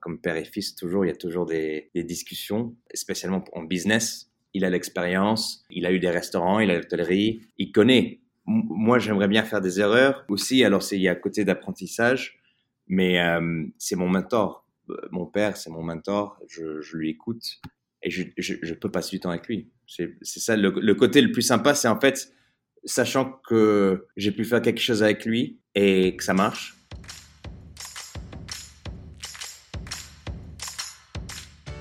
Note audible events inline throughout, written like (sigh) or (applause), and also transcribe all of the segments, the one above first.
comme père et fils, toujours, il y a toujours des, discussions, spécialement en business. Il a l'expérience, il a eu des restaurants, il a l'hôtellerie, il connaît. Moi, j'aimerais bien faire des erreurs aussi. Alors, il y a côté d'apprentissage, mais euh, c'est mon mentor. Euh, Mon père, c'est mon mentor. Je, lui écoute et je, peux passer du temps avec lui. C'est ça le, le côté le plus sympa, c'est en fait sachant que j'ai pu faire quelque chose avec lui et que ça marche.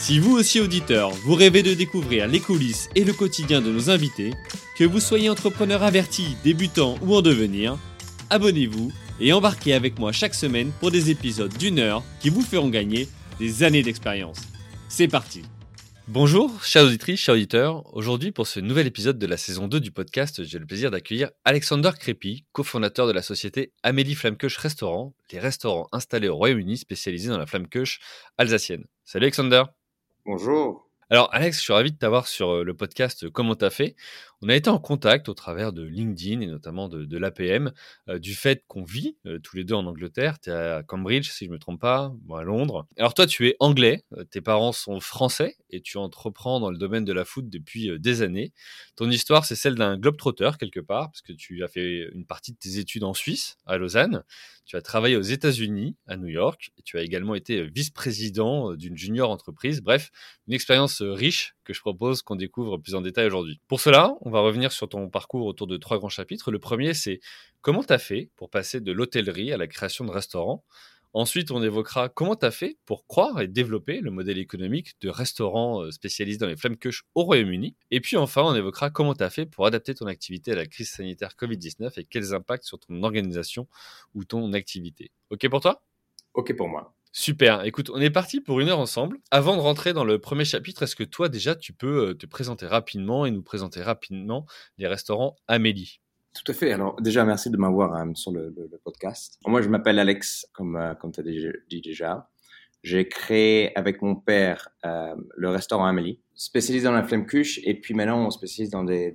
Si vous aussi auditeur, vous rêvez de découvrir les coulisses et le quotidien de nos invités, que vous soyez entrepreneur averti, débutant ou en devenir, abonnez-vous et embarquez avec moi chaque semaine pour des épisodes d'une heure qui vous feront gagner des années d'expérience. C'est parti Bonjour, chers auditrices, chers auditeurs. Aujourd'hui, pour ce nouvel épisode de la saison 2 du podcast, j'ai le plaisir d'accueillir Alexander Crépy, cofondateur de la société Amélie Flammekuche Restaurant, les restaurants installés au Royaume-Uni spécialisés dans la flammekuche alsacienne. Salut Alexander Bonjour. alors Alex, je suis ravi de t'avoir sur euh, le podcast Comment t'as fait? On a été en contact au travers de LinkedIn et notamment de, l'APM, euh, du fait qu'on vit euh, tous les deux en Angleterre. Tu es à Cambridge, si je me trompe pas, à Londres. Alors toi, tu es anglais, euh, tes parents sont français et tu entreprends dans le domaine de la foot depuis des années. Ton histoire, c'est celle d'un globetrotter quelque part, parce que tu as fait une partie de tes études en Suisse, à Lausanne. Tu as travaillé aux États-Unis, à New York, et tu as également été vice-président d'une junior entreprise. Bref, une expérience riche que je propose qu'on découvre plus en détail aujourd'hui. Pour cela, on va revenir sur ton parcours autour de trois grands chapitres. Le premier, c'est comment tu as fait pour passer de l'hôtellerie à la création de restaurants? Ensuite, on évoquera comment tu as fait pour croire et développer le modèle économique de restaurants euh, spécialisés dans les flammekuches au Royaume-Uni. Et puis enfin, on évoquera comment tu as fait pour adapter ton activité à la crise sanitaire Covid-19 et quels impacts sur ton organisation ou ton activité. OK pour toi? Ok pour moi. Super, écoute, on est parti pour une heure ensemble. Avant de rentrer dans le premier chapitre, est-ce que toi déjà tu peux euh, te présenter rapidement et nous présenter rapidement les restaurants Amélie? Tout à fait. Alors déjà, merci de m'avoir euh, sur le, podcast. Moi, je m'appelle Alex, comme, euh, comme tu as dit déjà. J'ai créé avec mon père le restaurant Amélie, spécialisé dans la flemme cuche. Et puis maintenant, on spécialise dans des,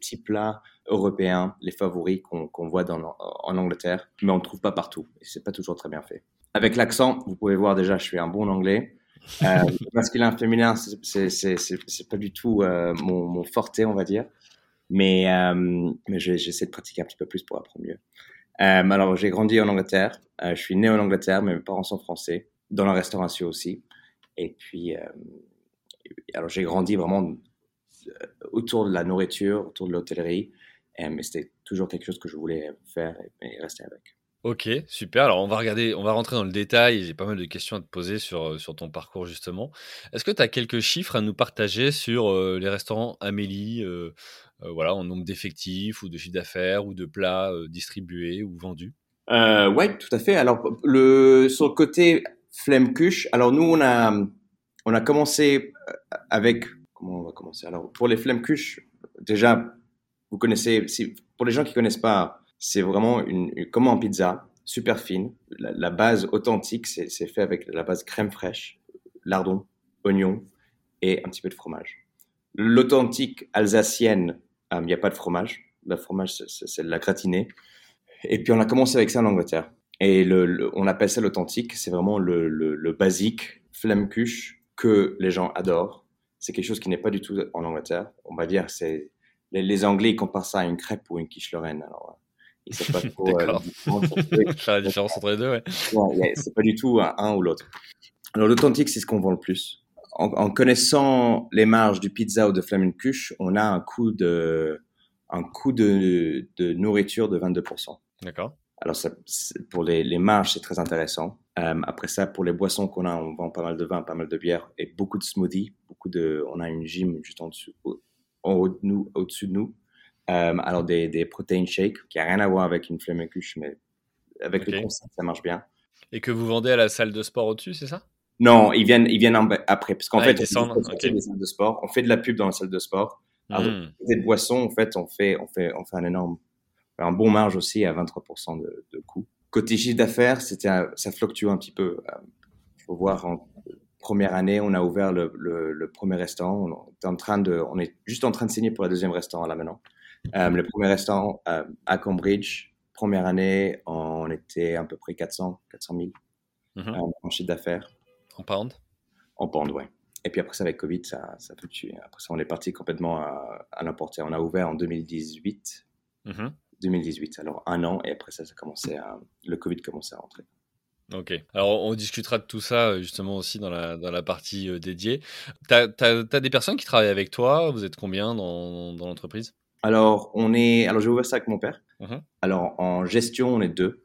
petits plats européens, les favoris qu'on voit en Angleterre, mais on ne trouve pas partout. Et c'est pas toujours très bien fait. Avec l'accent, vous pouvez voir déjà, je suis un bon anglais. Euh, masculin, féminin, c'est- pas du tout euh, mon, mon forté, on va dire. Mais, euh, j'essaie de pratiquer un petit peu plus pour apprendre mieux. Euh, alors, j'ai grandi en Angleterre. Je suis né en Angleterre, mais mes parents sont français, dans la restauration aussi. Et puis, alors j'ai grandi vraiment autour de la nourriture, autour de l'hôtellerie. Mais c'était toujours quelque chose que je voulais faire et rester avec. Ok, super. Alors on va regarder, on va rentrer dans le détail. J'ai pas mal de questions à te poser sur, euh, sur ton parcours justement. Est-ce que tu as quelques chiffres à nous partager sur euh, les restaurants Amélie, euh, voilà, en nombre d'effectifs ou de chiffre d'affaires ou de plats distribués ou vendus? Euh, ouais, tout à fait. Alors, le, sur le côté flemme cuche, alors nous, on a, on a commencé avec, comment on va commencer? Alors, pour les cuches, déjà, vous connaissez, si, pour les gens qui connaissent pas, c'est vraiment une, une- comme en pizza, super fine. La, base authentique, c'est, fait avec la base crème fraîche, lardon, oignon et un petit peu de fromage. L'authentique alsacienne, euh, il n'y a pas de fromage. Le fromage, c'est, de la gratinée. Et puis on a commencé avec ça en Angleterre. Et on appelle ça l'authentique. C'est vraiment le, le, basique flamme-cuche que les gens adorent. C'est quelque chose qui n'est pas du tout en Angleterre. On va dire, c'est les, Anglais ils comparent ça à une crêpe ou une quiche Lorraine. Alors, euh, ils savent pas (laughs) trop. euh, la différence entre (laughs) eux. Faire la différence entre les deux, ouais. Ouais, c'est pas du tout un, un ou l'autre. Alors l'authentique, c'est ce qu'on vend le plus. En, en connaissant les marges du pizza ou de flamencuche, on a un coût de un coût de, de nourriture de 22%. D'accord. Alors ça, pour les, les marges, c'est très intéressant. Euh, après ça, pour les boissons qu'on a, on vend pas mal de vin, pas mal de bière et beaucoup de smoothies. Beaucoup de, on a une gym juste en dessous, au, en haut de nous, au-dessus de nous. Euh, alors des, des protein shakes qui a rien à voir avec une flemme cuche, mais avec le concept, ça marche bien. Et que vous vendez à la salle de sport au-dessus, c'est ça? Non, ils viennent, ils viennent après. Parce qu'en Ah, fait, on fait ok. des salles de sport. On fait de la pub dans la salle de sport. Alors, Hmm. des boissons, en fait, on fait, on fait, on fait un énorme, un bon marge aussi à 23% de, de coût. Côté chiffre d'affaires, c'était, ça fluctue un petit peu. Il faut voir en première année, on a ouvert le, le, le premier restaurant. On est en train de, on est juste en train de signer pour le deuxième restaurant là maintenant. Euh, le premier restaurant euh, à Cambridge, première année, on était à peu près 400, 400 000 Mhm. euh, en chiffre d'affaires. En pound? En pound, ouais. Et puis après ça, avec Covid, ça, ça fluctue. Après ça, on est parti complètement à, à l'emporter. On a ouvert en 2018. Mhm. 2018, alors un an, et après ça, ça commençait à, le Covid commençait à rentrer. Ok. Alors, on discutera de tout ça euh, justement aussi dans la, dans la partie dédiée. Tu as, des personnes qui travaillent avec toi? Vous êtes combien dans, dans l'entreprise? Alors, on est, alors j'ai ouvert ça avec mon père. Mhm. Alors, en gestion, on est deux.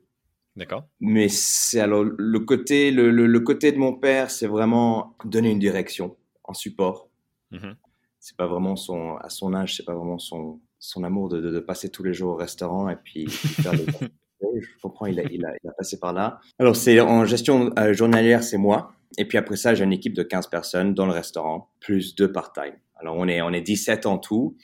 D'accord. Mais c'est alors le côté, le, le, le côté de mon père, c'est vraiment donner une direction en support. Mhm. C'est pas vraiment son, à son âge, c'est pas vraiment son, son amour de, de, de passer tous les jours au restaurant et puis, puis (laughs) faire des je comprends, il a, il, a, il a passé par là. Alors, c'est en gestion euh, journalière, c'est moi. Et puis après ça, j'ai une équipe de 15 personnes dans le restaurant, plus deux part-time. Alors, on est, on est 17 en tout.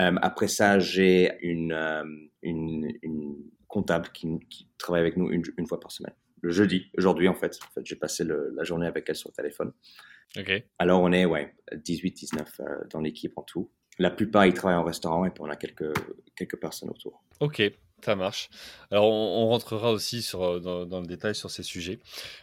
Euh, après ça, j'ai une, euh, une, une, comptable qui, qui, travaille avec nous une, une, fois par semaine. Le jeudi, aujourd'hui en fait. En fait, j'ai passé le, la journée avec elle sur le téléphone. Ok. Alors, on est, ouais, 18, 19 euh, dans l'équipe en tout. La plupart, ils travaillent en restaurant et puis on a quelques, quelques personnes autour. Ok, ça marche. Alors, on, rentrera aussi sur, dans, dans, le détail sur ces sujets.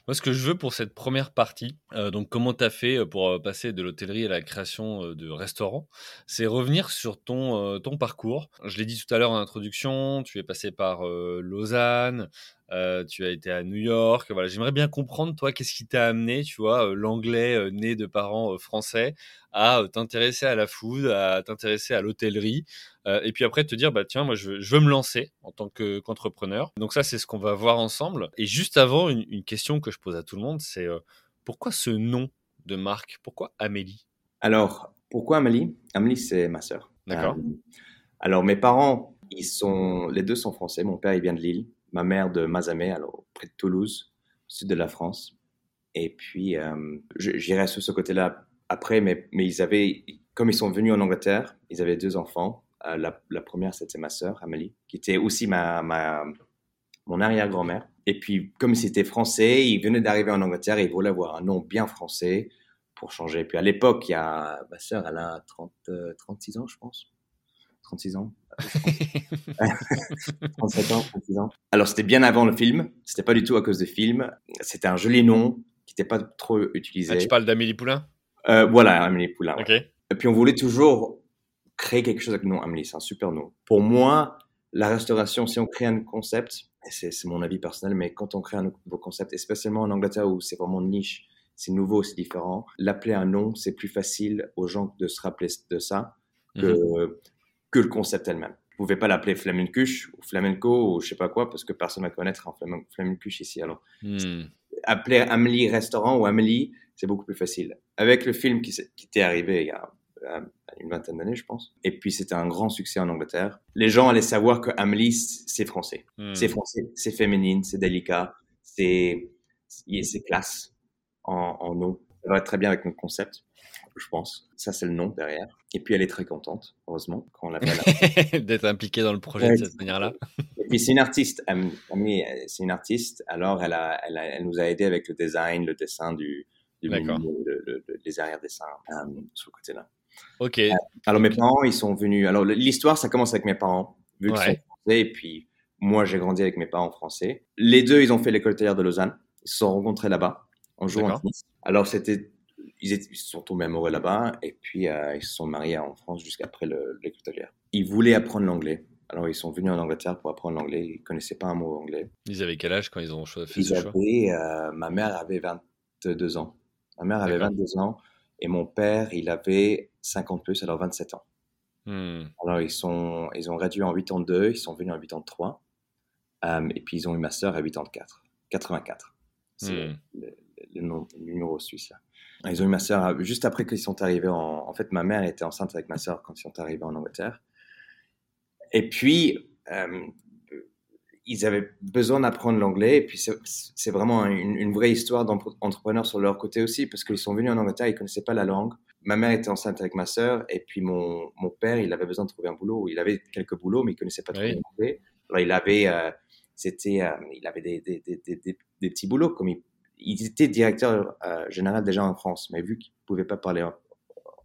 Moi, ce que je veux pour cette première partie, euh, donc comment tu as fait pour passer de l'hôtellerie à la création de restaurants, c'est revenir sur ton, euh, ton parcours. Je l'ai dit tout à l'heure en introduction, tu es passé par euh, Lausanne, euh, tu as été à New York. Voilà, j'aimerais bien comprendre, toi, qu'est-ce qui t'a amené, tu vois, euh, l'anglais euh, né de parents français, à t'intéresser à la food, à t'intéresser à l'hôtellerie, euh, et puis après te dire, bah tiens, moi, je veux, je veux me lancer en tant que, qu'entrepreneur. Donc ça, c'est ce qu'on va voir ensemble. Et juste avant, une, une, question que je pose à tout le monde, c'est euh, pourquoi ce nom de marque? Pourquoi Amélie? Alors, pourquoi Amélie? Amélie, c'est ma sœur. D'accord. alors, mes parents, ils sont, les deux sont français. Mon père, il vient de Lille ma mère de Mazamet, alors près de Toulouse, au sud de la France. Et puis, euh, j'irai sur ce côté-là après, mais, ils avaient, comme ils sont venus en Angleterre, ils avaient deux enfants. Euh, la, première, c'était ma sœur, Amélie, qui était aussi ma, mon arrière-grand-mère. Et puis, comme c'était français, ils venaient d'arriver en Angleterre et ils voulaient avoir un nom bien français pour changer. Puis, à l'époque, il y a ma sœur, elle a 30, euh, 36 ans, je pense. 36 ans. (laughs) 37 ans, 36 ans. Alors, c'était bien avant le film. C'était pas du tout à cause du film. C'était un joli nom qui n'était pas trop utilisé. Ah, tu parles d'Amélie Poulain? Euh, Voilà, Amélie Poulain. Ouais. Et puis, on voulait toujours créer quelque chose avec le nom Amélie. C'est un super nom. Pour moi, la restauration, si on crée un concept, et c'est mon avis personnel, mais quand on crée un nouveau concept, et spécialement en Angleterre où c'est vraiment niche, c'est nouveau, c'est différent, l'appeler un nom, c'est plus facile aux gens de se rappeler de ça que, mm -hmm. Que le concept elle-même. Vous pouvez pas l'appeler flamencuche ou flamenco ou je sais pas quoi parce que personne ne va connaître un flamencuche ici. Alors, mm. appeler Amélie restaurant ou Amélie, c'est beaucoup plus facile. Avec le film qui, qui était arrivé il y a une vingtaine d'années, je pense. Et puis, c'était un grand succès en Angleterre. Les gens allaient savoir que Amélie, c'est français. Mm. C'est français, c'est féminine, c'est délicat, c'est classe en, en nom. Ça va très bien avec notre concept je pense. Ça, c'est le nom derrière. Et puis, elle est très contente, heureusement, quand on l'appelle. (laughs) D'être impliquée dans le projet ouais. de cette manière-là. Et puis, c'est une artiste. C'est une artiste. Alors, elle, a, elle, a, elle, nous a aidé avec le design, le dessin du, du menu, le, le, le, les arrière-dessins euh, sur le côté-là. Ok. Euh, alors, mes parents, ils sont venus. Alors, l'histoire, ça commence avec mes parents, vu qu'ils ouais. sont français. Et puis, moi, j'ai grandi avec mes parents français. Les deux, ils ont fait l'école de Lausanne. Ils se sont rencontrés là-bas, en jouant en tennis. Alors, c'était ils, étaient, ils, se sont tombés amoureux là-bas et puis euh, ils se sont mariés en France jusqu'après l'école hôtelière. Ils voulaient apprendre l'anglais. Alors ils sont venus en Angleterre pour apprendre l'anglais. Ils connaissaient pas un mot anglais. Ils avaient quel âge quand ils ont fait ils ce avaient, choix euh, Ma mère avait 22 ans. Ma mère avait 22 ans et mon père, il avait 50 plus, alors 27 ans. Hmm. Alors ils, sont, ils ont réduit en 82, ils sont venus en 83. Euh, et puis ils ont eu ma sœur à 84. 84. C'est Hmm. le, le, le, numéro suisse. Là. Ils ont eu ma sœur juste après qu'ils sont arrivés en. En fait, ma mère était enceinte avec ma sœur quand ils sont arrivés en Angleterre. Et puis, euh, ils avaient besoin d'apprendre l'anglais. Et puis, c'est vraiment une, vraie histoire d'entrepreneurs sur leur côté aussi, parce qu'ils sont venus en Angleterre, ils ne connaissaient pas la langue. Ma mère était enceinte avec ma sœur, et puis mon, mon, père, il avait besoin de trouver un boulot. Il avait quelques boulots, mais il ne connaissait pas trop l'anglais. Alors, il avait, euh, c'était, euh, il avait des, des, des, des, petits boulots, comme il, il était directeur euh, général déjà en France, mais vu qu'il ne pouvait pas parler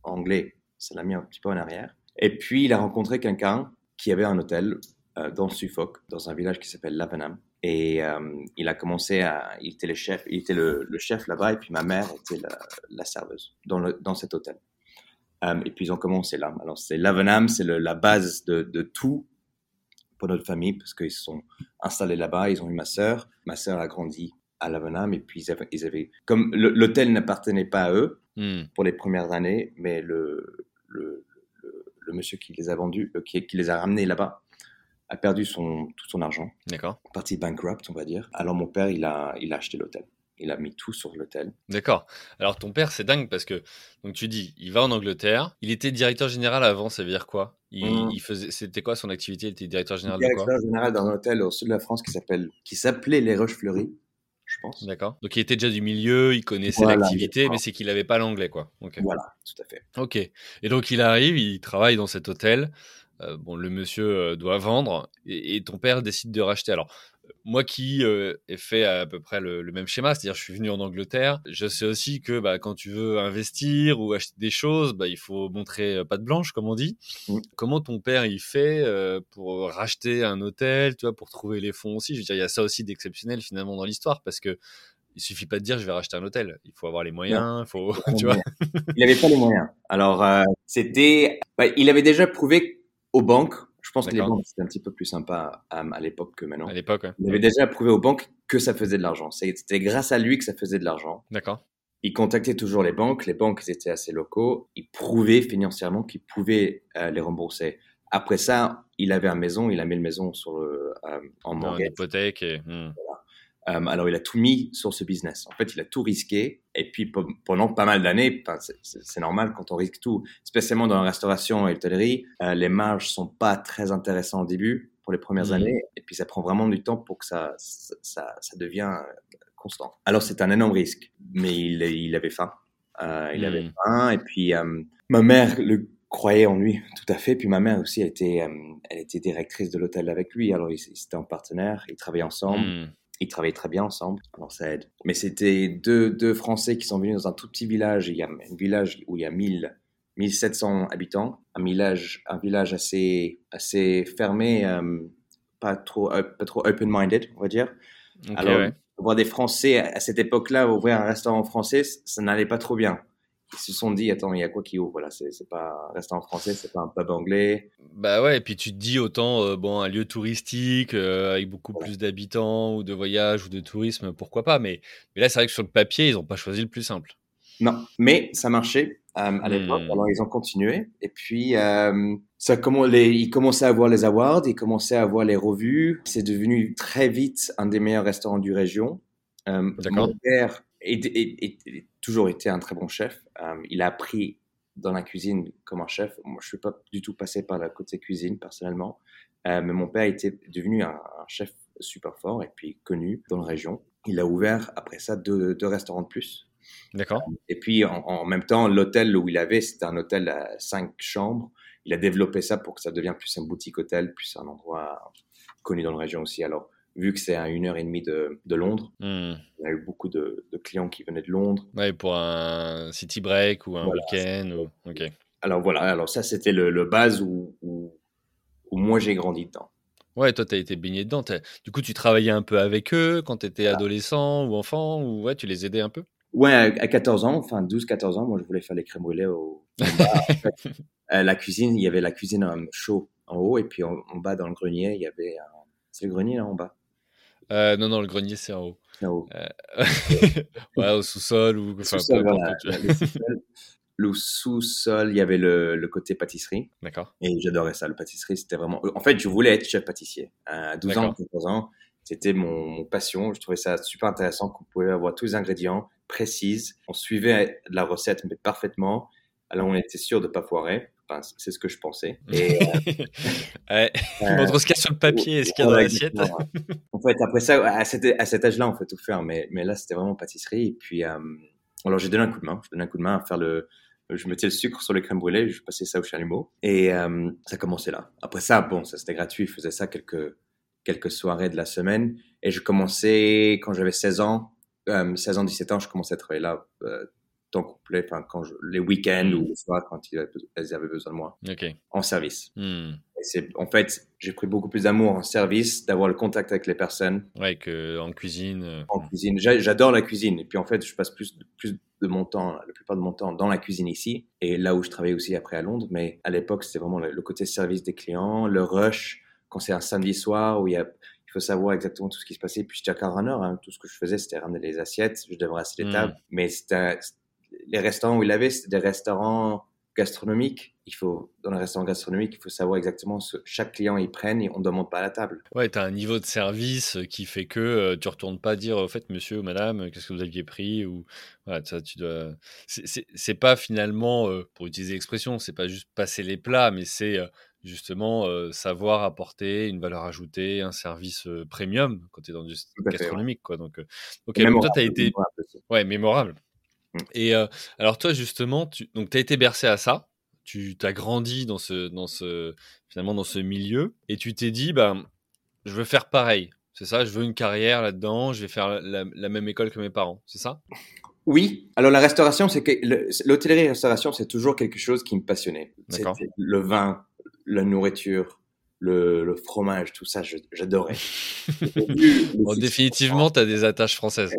anglais, ça l'a mis un petit peu en arrière. Et puis, il a rencontré quelqu'un qui avait un hôtel euh, dans Suffolk, dans un village qui s'appelle Lavenham. Et euh, il a commencé à, il était le chef, le, chef là-bas, et puis ma mère était la, serveuse dans, dans cet hôtel. Et puis ils ont commencé là. Alors c'est Lavenham, c'est la base de, de, tout pour notre famille, parce qu'ils se sont installés là-bas, ils ont eu ma sœur, ma sœur a grandi à Lavenham, et puis ils avaient, ils avaient comme l'hôtel n'appartenait pas à eux hmm. pour les premières années, mais le, le, le, monsieur qui les a vendus, qui, qui les a ramenés là-bas, a perdu son, tout son argent. D'accord. Parti bankrupt, on va dire. Alors mon père, il a, il a acheté l'hôtel. Il a mis tout sur l'hôtel. D'accord. Alors ton père, c'est dingue parce que donc tu dis, il va en Angleterre. Il était directeur général avant, ça veut dire quoi? Il, mmh. il, faisait, c'était quoi son activité? Il était directeur général de quoi? Directeur général d'un hôtel au sud de la France qui s'appelle, qui s'appelait les Roches Fleuries. Je pense. D'accord. Donc il était déjà du milieu, il connaissait l'activité, mais c'est qu'il n'avait pas l'anglais, quoi. Voilà, tout à fait. Ok. Et donc il arrive, il travaille dans cet hôtel. Euh, bon, le monsieur euh, doit vendre et, ton père décide de racheter. Alors, moi qui euh, ai fait à peu près le, même schéma, c'est-à-dire je suis venu en Angleterre, je sais aussi que bah, quand tu veux investir ou acheter des choses, bah, il faut montrer patte blanche, comme on dit. Mmh. Comment ton père il fait pour racheter un hôtel, tu vois, pour trouver les fonds aussi? Je veux dire, il y a ça aussi d'exceptionnel finalement dans l'histoire parce que il suffit pas de dire je vais racheter un hôtel. Il faut avoir les moyens. Il faut, (laughs) tu vois. il n'avait pas les moyens. Alors c'était, bah, il avait déjà prouvé aux banques. Je pense que les banques, c'était un petit peu plus sympa à, l'époque que maintenant. À l'époque, Il avait déjà prouvé aux banques que ça faisait de l'argent. C'était grâce à lui que ça faisait de l'argent. D'accord. Il contactait toujours les banques. Les banques étaient assez locaux. Il prouvait financièrement qu'il pouvait euh, les rembourser. Après ça, il avait une maison. Il a mis une maison sur le, euh, en mortgage. En hypothèque. Et... Hmm. Euh, alors, il a tout mis sur ce business. En fait, il a tout risqué. Et puis, pendant pas mal d'années, c'est normal quand on risque tout, spécialement dans la restauration et l'hôtellerie, euh, les marges sont pas très intéressantes au début pour les premières mmh. années. Et puis, ça prend vraiment du temps pour que ça, ça, ça devient euh, constant. Alors, c'est un énorme risque, mais il, il avait faim. Euh, il avait mmh. faim. Et puis, ma mère le croyait en lui tout à fait. Puis ma mère aussi, elle était, elle était directrice de l'hôtel avec lui. Alors, ils, étaient en partenaire, ils travaillaient ensemble. Mmh ils travaillaient très bien ensemble, alors ça aide. Mais c'était deux, deux Français qui sont venus dans un tout petit village. Il y a un village où il y a 1000, 1700 habitants, un village, un village assez, assez fermé, euh, pas trop, pas trop open-minded, on va dire. alors, voir des Français à cette époque-là ouvrir un restaurant français, ça n'allait pas trop bien ils se sont dit attends il y a quoi qui ouvre voilà c'est pas un restaurant français c'est pas un pub anglais. Bah ouais et puis tu te dis autant euh, bon un lieu touristique euh, avec beaucoup plus d'habitants ou de voyages ou de tourisme pourquoi pas? Mais, mais là c'est vrai que sur le papier ils ont pas choisi le plus simple. Non mais ça marchait euh, à l'époque hmm. alors ils ont continué. Et puis ça comment les ils commençaient à voir les awards ils commençaient à voir les revues. C'est devenu très vite un des meilleurs restaurants du région. Mon père et, toujours été un très bon chef. Euh, il a appris dans la cuisine comme un chef. Moi, je suis pas du tout passé par la côté cuisine personnellement, euh, mais mon père était devenu un, chef super fort et puis connu dans la région. Il a ouvert après ça deux, deux restaurants de plus. D'accord. Et puis en, en même temps, l'hôtel où il avait, c'était un hôtel à cinq chambres. Il a développé ça pour que ça devienne plus un boutique hôtel, plus un endroit connu dans la région aussi. Alors vu que c'est à une heure et demie de, de Londres. Il y a eu beaucoup de, de, clients qui venaient de Londres. Ouais, pour un city break ou un week-end. Ou... Alors voilà, alors ça c'était le, le, base où, où, moi j'ai grandi dedans. Ouais, toi tu as été baigné dedans. Du coup, tu travaillais un peu avec eux quand tu étais adolescent ou enfant ou ouais, tu les aidais un peu? Ouais, à 14 ans, enfin 12-14 ans, moi je voulais faire les crèmes brûlées au, (laughs) euh, la cuisine, il y avait la cuisine euh, chaud en haut et puis en, en, bas dans le grenier, il y avait C'est le grenier là en bas? Euh, non, non, le grenier, c'est en haut. En haut. Euh, (laughs) ouais, au sous-sol ou. Enfin, sous-sol, voilà, le sous-sol, il y avait le, le côté pâtisserie. D'accord. Et j'adorais ça, le pâtisserie. C'était vraiment. En fait, je voulais être chef pâtissier. À 12 ans, 14 ans, c'était mon, mon, passion. Je trouvais ça super intéressant qu'on pouvait avoir tous les ingrédients précises. On suivait la recette, mais parfaitement. Alors, on était sûr de ne pas foirer. Enfin, c'est ce que je pensais. Et, (laughs) ouais. Montre ce qu'il y a sur le papier et ce qu'il y a dans l'assiette. en fait, après ça, à cet, à cet âge-là, on fait tout faire. Mais, mais là, c'était vraiment pâtisserie. Et puis, alors j'ai donné un coup de main. Je donné un coup de main à faire le, je mettais le sucre sur les crèmes brûlées, je passais ça au chalumeau. Et euh, ça commençait là. Après ça, bon, ça c'était gratuit, je faisais ça quelques, quelques soirées de la semaine. Et je commençais, quand j'avais 16 ans, euh, 16 ans, 17 ans, je commençais à travailler là, euh, temps complet, enfin, quand je, les week-ends ou les soirs quand ils avaient besoin de moi. En service. Hmm. c'est, en fait, j'ai pris beaucoup plus d'amour en service, d'avoir le contact avec les personnes. Ouais, qu'en cuisine. Euh, en cuisine. J'adore la cuisine. Et puis, en fait, je passe plus, plus de mon temps, la plupart de mon temps dans la cuisine ici et là où je travaille aussi après à Londres. Mais à l'époque, c'était vraiment le, côté service des clients, le rush, quand c'est un samedi soir où il y a, il faut savoir exactement tout ce qui se passait. Puis j'étais à car hein. tout ce que je faisais, c'était ramener les assiettes, je devrais assis les hmm. tables. Mais c'était les restaurants où il avait, c'était des restaurants gastronomiques. Il faut, dans les restaurants gastronomiques, il faut savoir exactement ce chaque client ils prennent et on ne demande pas à la table. Ouais, tu as un niveau de service qui fait que euh, tu retournes pas dire, au fait, monsieur ou madame, qu'est-ce que vous aviez pris ou voilà, ça, tu dois. C'est pas finalement, euh, pour utiliser l'expression, c'est pas juste passer les plats, mais c'est euh, justement savoir apporter une valeur ajoutée, un service premium quand tu es dans du gastronomique. Quoi. Donc, ok, donc toi, tu as été. Ouais, mémorable. Mmh. Et alors toi justement, tu donc as été bercé à ça, tu as grandi dans ce dans ce finalement dans ce milieu et tu t'es dit bah je veux faire pareil. C'est ça, je veux une carrière là-dedans, je vais faire la, même école que mes parents, c'est ça? Oui. Alors la restauration, c'est que l'hôtellerie restauration, c'est toujours quelque chose qui me passionnait. Le vin, la nourriture, le, fromage, tout ça, j'adorais. (laughs) définitivement, tu as des attaches françaises.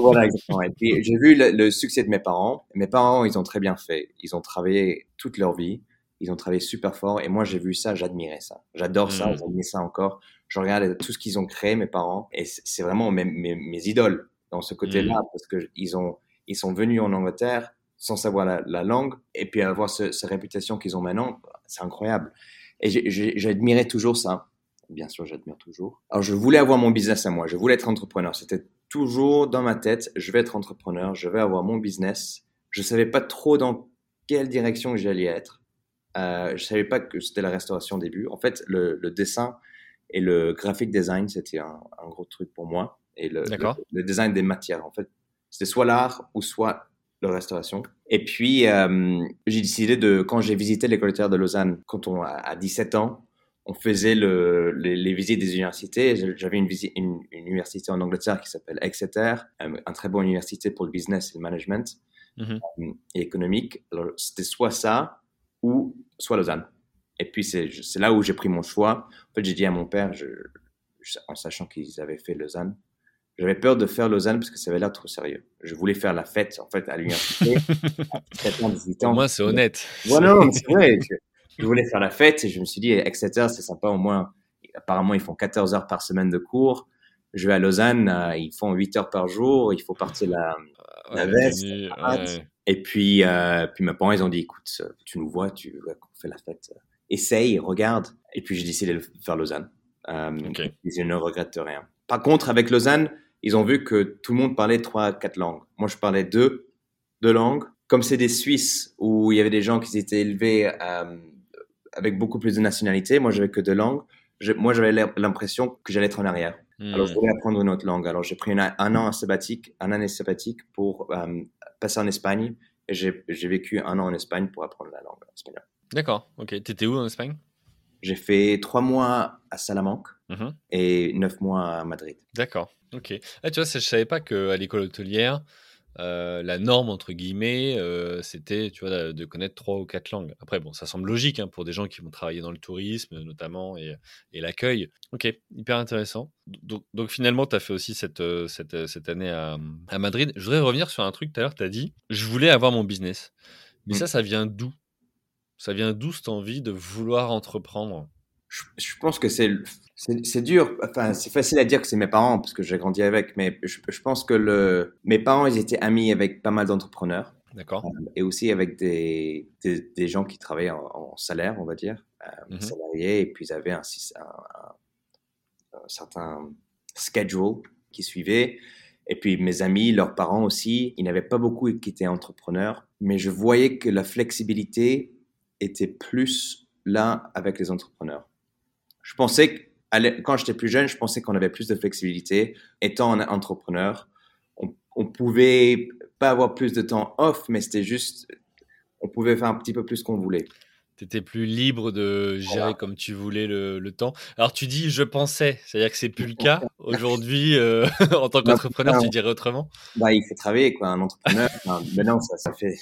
voilà, exactement. j'ai vu le, succès de mes parents. Mes parents, ils ont très bien fait. Ils ont travaillé toute leur vie. Ils ont travaillé super fort. Et moi, j'ai vu ça, j'admirais ça. J'adore ça, mmh. j'admire ça encore. Je regarde tout ce qu'ils ont créé, mes parents. Et c'est vraiment mes, mes, idoles dans ce côté-là. Mmh. Parce qu'ils ont, ils sont venus en Angleterre sans savoir la, langue. Et puis avoir cette réputation qu'ils ont maintenant, c'est incroyable. Et j'admirais toujours ça. Bien sûr, j'admire toujours. Alors, je voulais avoir mon business à moi. Je voulais être entrepreneur. C'était toujours dans ma tête. Je vais être entrepreneur. Je vais avoir mon business. Je savais pas trop dans quelle direction j'allais être. Euh, je savais pas que c'était la restauration au début. En fait, le, le dessin et le graphic design, c'était un, un, gros truc pour moi. Et le, le, le, design des matières. En fait, c'était soit l'art ou soit la restauration. Et puis, euh, j'ai décidé de, quand j'ai visité l'école de Lausanne, quand on a 17 ans, on faisait le, les, visites des universités. J'avais une, visite, une, université en Angleterre qui s'appelle Exeter, un, un, très bon université pour le business et le management mm-hmm. euh, et économique. Alors, c'était soit ça ou soit Lausanne. Et puis, c'est là où j'ai pris mon choix. En fait, j'ai dit à mon père, je, en sachant qu'ils avaient fait Lausanne, j'avais peur de faire Lausanne parce que ça avait l'air trop sérieux. Je voulais faire la fête, en fait, à l'université. (laughs) à 18 ans. Au moins, c'est honnête. Voilà, c'est vrai. (laughs) Je, voulais faire la fête et je me suis dit, Exeter, c'est sympa, au moins. Apparemment, ils font 14 heures par semaine de cours. Je vais à Lausanne, euh, ils font 8 heures par jour. Il faut partir la, ah, la veste. Et puis, euh, puis mes parents, ils ont dit, écoute, tu nous vois, tu fais la fête? Essaye, regarde. Et puis, j'ai décidé de faire Lausanne. Euh, Je ne regrette rien. Par contre, avec Lausanne, ils ont vu que tout le monde parlait trois, quatre langues. Moi, je parlais deux, deux langues. Comme c'est des Suisses où il y avait des gens qui étaient élevés euh, avec beaucoup plus de nationalités, moi, j'avais que deux langues. moi, j'avais l'impression que j'allais être en arrière. Alors, je hmm. voulais apprendre une autre langue. Alors, j'ai pris un an sabbatique, un année sabbatique pour euh, passer en Espagne. Et j'ai vécu un an en Espagne pour apprendre la langue espagnole. D'accord. Ok. T'étais où en Espagne? J'ai fait trois mois à Salamanque mmh et neuf mois à Madrid. D'accord. Ok. Ah, tu vois, je savais pas qu'à l'école hôtelière, euh, la norme, entre guillemets, euh, c'était tu vois, de connaître trois ou quatre langues. Après, bon, ça semble logique hein, pour des gens qui vont travailler dans le tourisme, notamment, et, et l'accueil. Ok, hyper intéressant. Donc, donc finalement, tu as fait aussi cette, euh, cette, cette année à, à, Madrid. Je voudrais revenir sur un truc tout à l'heure, tu as dit, je voulais avoir mon business. Mais mmh. ça, ça vient d'où? Ça vient d'où cette envie de vouloir entreprendre? Je, pense que c'est c'est dur. Enfin, c'est facile à dire que c'est mes parents parce que j'ai grandi avec, mais je, je, pense que le, mes parents, ils étaient amis avec pas mal d'entrepreneurs. D'accord. Euh, et aussi avec des, des, des, gens qui travaillaient en, salaire, on va dire, euh, mhm. salariés, et puis ils avaient un, un, un, certain schedule qui suivait. Et puis mes amis, leurs parents aussi, ils n'avaient pas beaucoup qui étaient entrepreneurs, mais je voyais que la flexibilité était plus là avec les entrepreneurs. Je pensais que quand j'étais plus jeune, je pensais qu'on avait plus de flexibilité. Étant un entrepreneur, on, on pouvait pas avoir plus de temps off, mais c'était juste, on pouvait faire un petit peu plus qu'on voulait. Tu étais plus libre de gérer comme tu voulais le, le, temps. Alors tu dis je pensais, c'est-à-dire que c'est plus le cas aujourd'hui euh, (laughs) en tant qu'entrepreneur, tu dirais autrement? Bah il faut travailler quoi, un entrepreneur. maintenant ça, ça fait,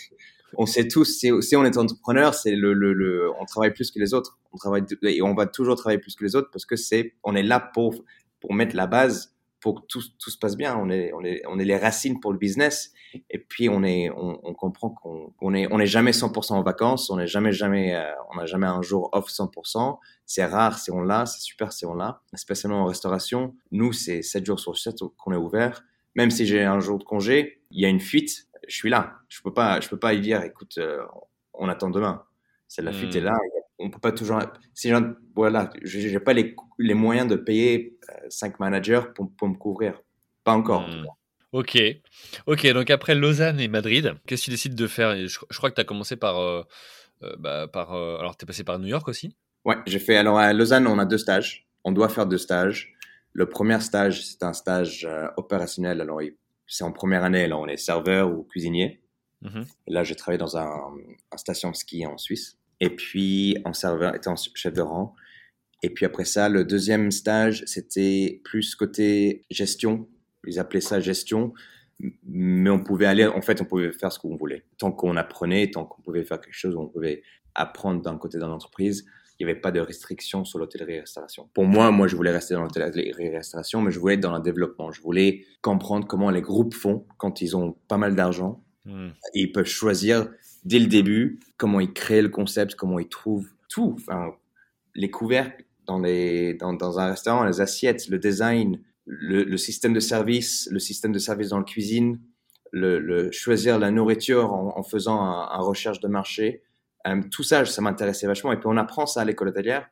on sait tous, si, on est entrepreneur, c'est le, le, le, on travaille plus que les autres. On travaille et on va toujours travailler plus que les autres parce que c'est, on est là pour pour mettre la base pour que tout, tout, se passe bien. On est, on est, on est les racines pour le business. Et puis, on est, on, comprend qu'on on est, on jamais 100% en vacances. On n'est jamais, jamais, euh, on n'a jamais un jour off 100%. C'est rare si on l'a, c'est super si on l'a. Spécialement en restauration. Nous, c'est 7 jours sur 7 qu'on est ouvert. Même si j'ai un jour de congé, il y a une fuite, je suis là. Je peux pas, je peux pas y dire, écoute, euh, on attend demain. C'est la fuite est là. On peut pas toujours. Si voilà, j'ai pas les, les moyens de payer euh, cinq managers pour, pour, me couvrir. Pas encore. Hmm. Ok, ok. Donc après Lausanne et Madrid, qu'est-ce que tu décides de faire? Je, crois que tu as commencé par, euh, bah, par. alors, tu es passé par New York aussi? Ouais, j'ai fait. Alors à Lausanne, on a deux stages. On doit faire deux stages. Le premier stage, c'est un stage opérationnel. Alors, c'est en première année. Là, on est serveur ou cuisinier. Mhm. là, j'ai travaillé dans un, un station de ski en Suisse. Et puis, en serveur, étant chef de rang. Et puis après ça, le deuxième stage, c'était plus côté gestion. Ils appelaient ça gestion. Mais on pouvait aller, en fait, on pouvait faire ce qu'on voulait. Tant qu'on apprenait, tant qu'on pouvait faire quelque chose, on pouvait apprendre d'un côté dans l'entreprise. Il n'y avait pas de restrictions sur l'hôtellerie-restauration. Pour moi, moi, je voulais rester dans l'hôtellerie-restauration, mais je voulais être dans le développement. Je voulais comprendre comment les groupes font quand ils ont pas mal d'argent. Hmm. Ils peuvent choisir dès le début comment ils créent le concept, comment ils trouvent tout. Enfin, les couvercles dans, les, dans, dans un restaurant, les assiettes, le design, le, le, système de service, le système de service dans la cuisine, le, le choisir la nourriture en, en faisant un, un, recherche de marché. Tout ça, ça m'intéressait vachement. Et puis on apprend ça à l'école hôtelière,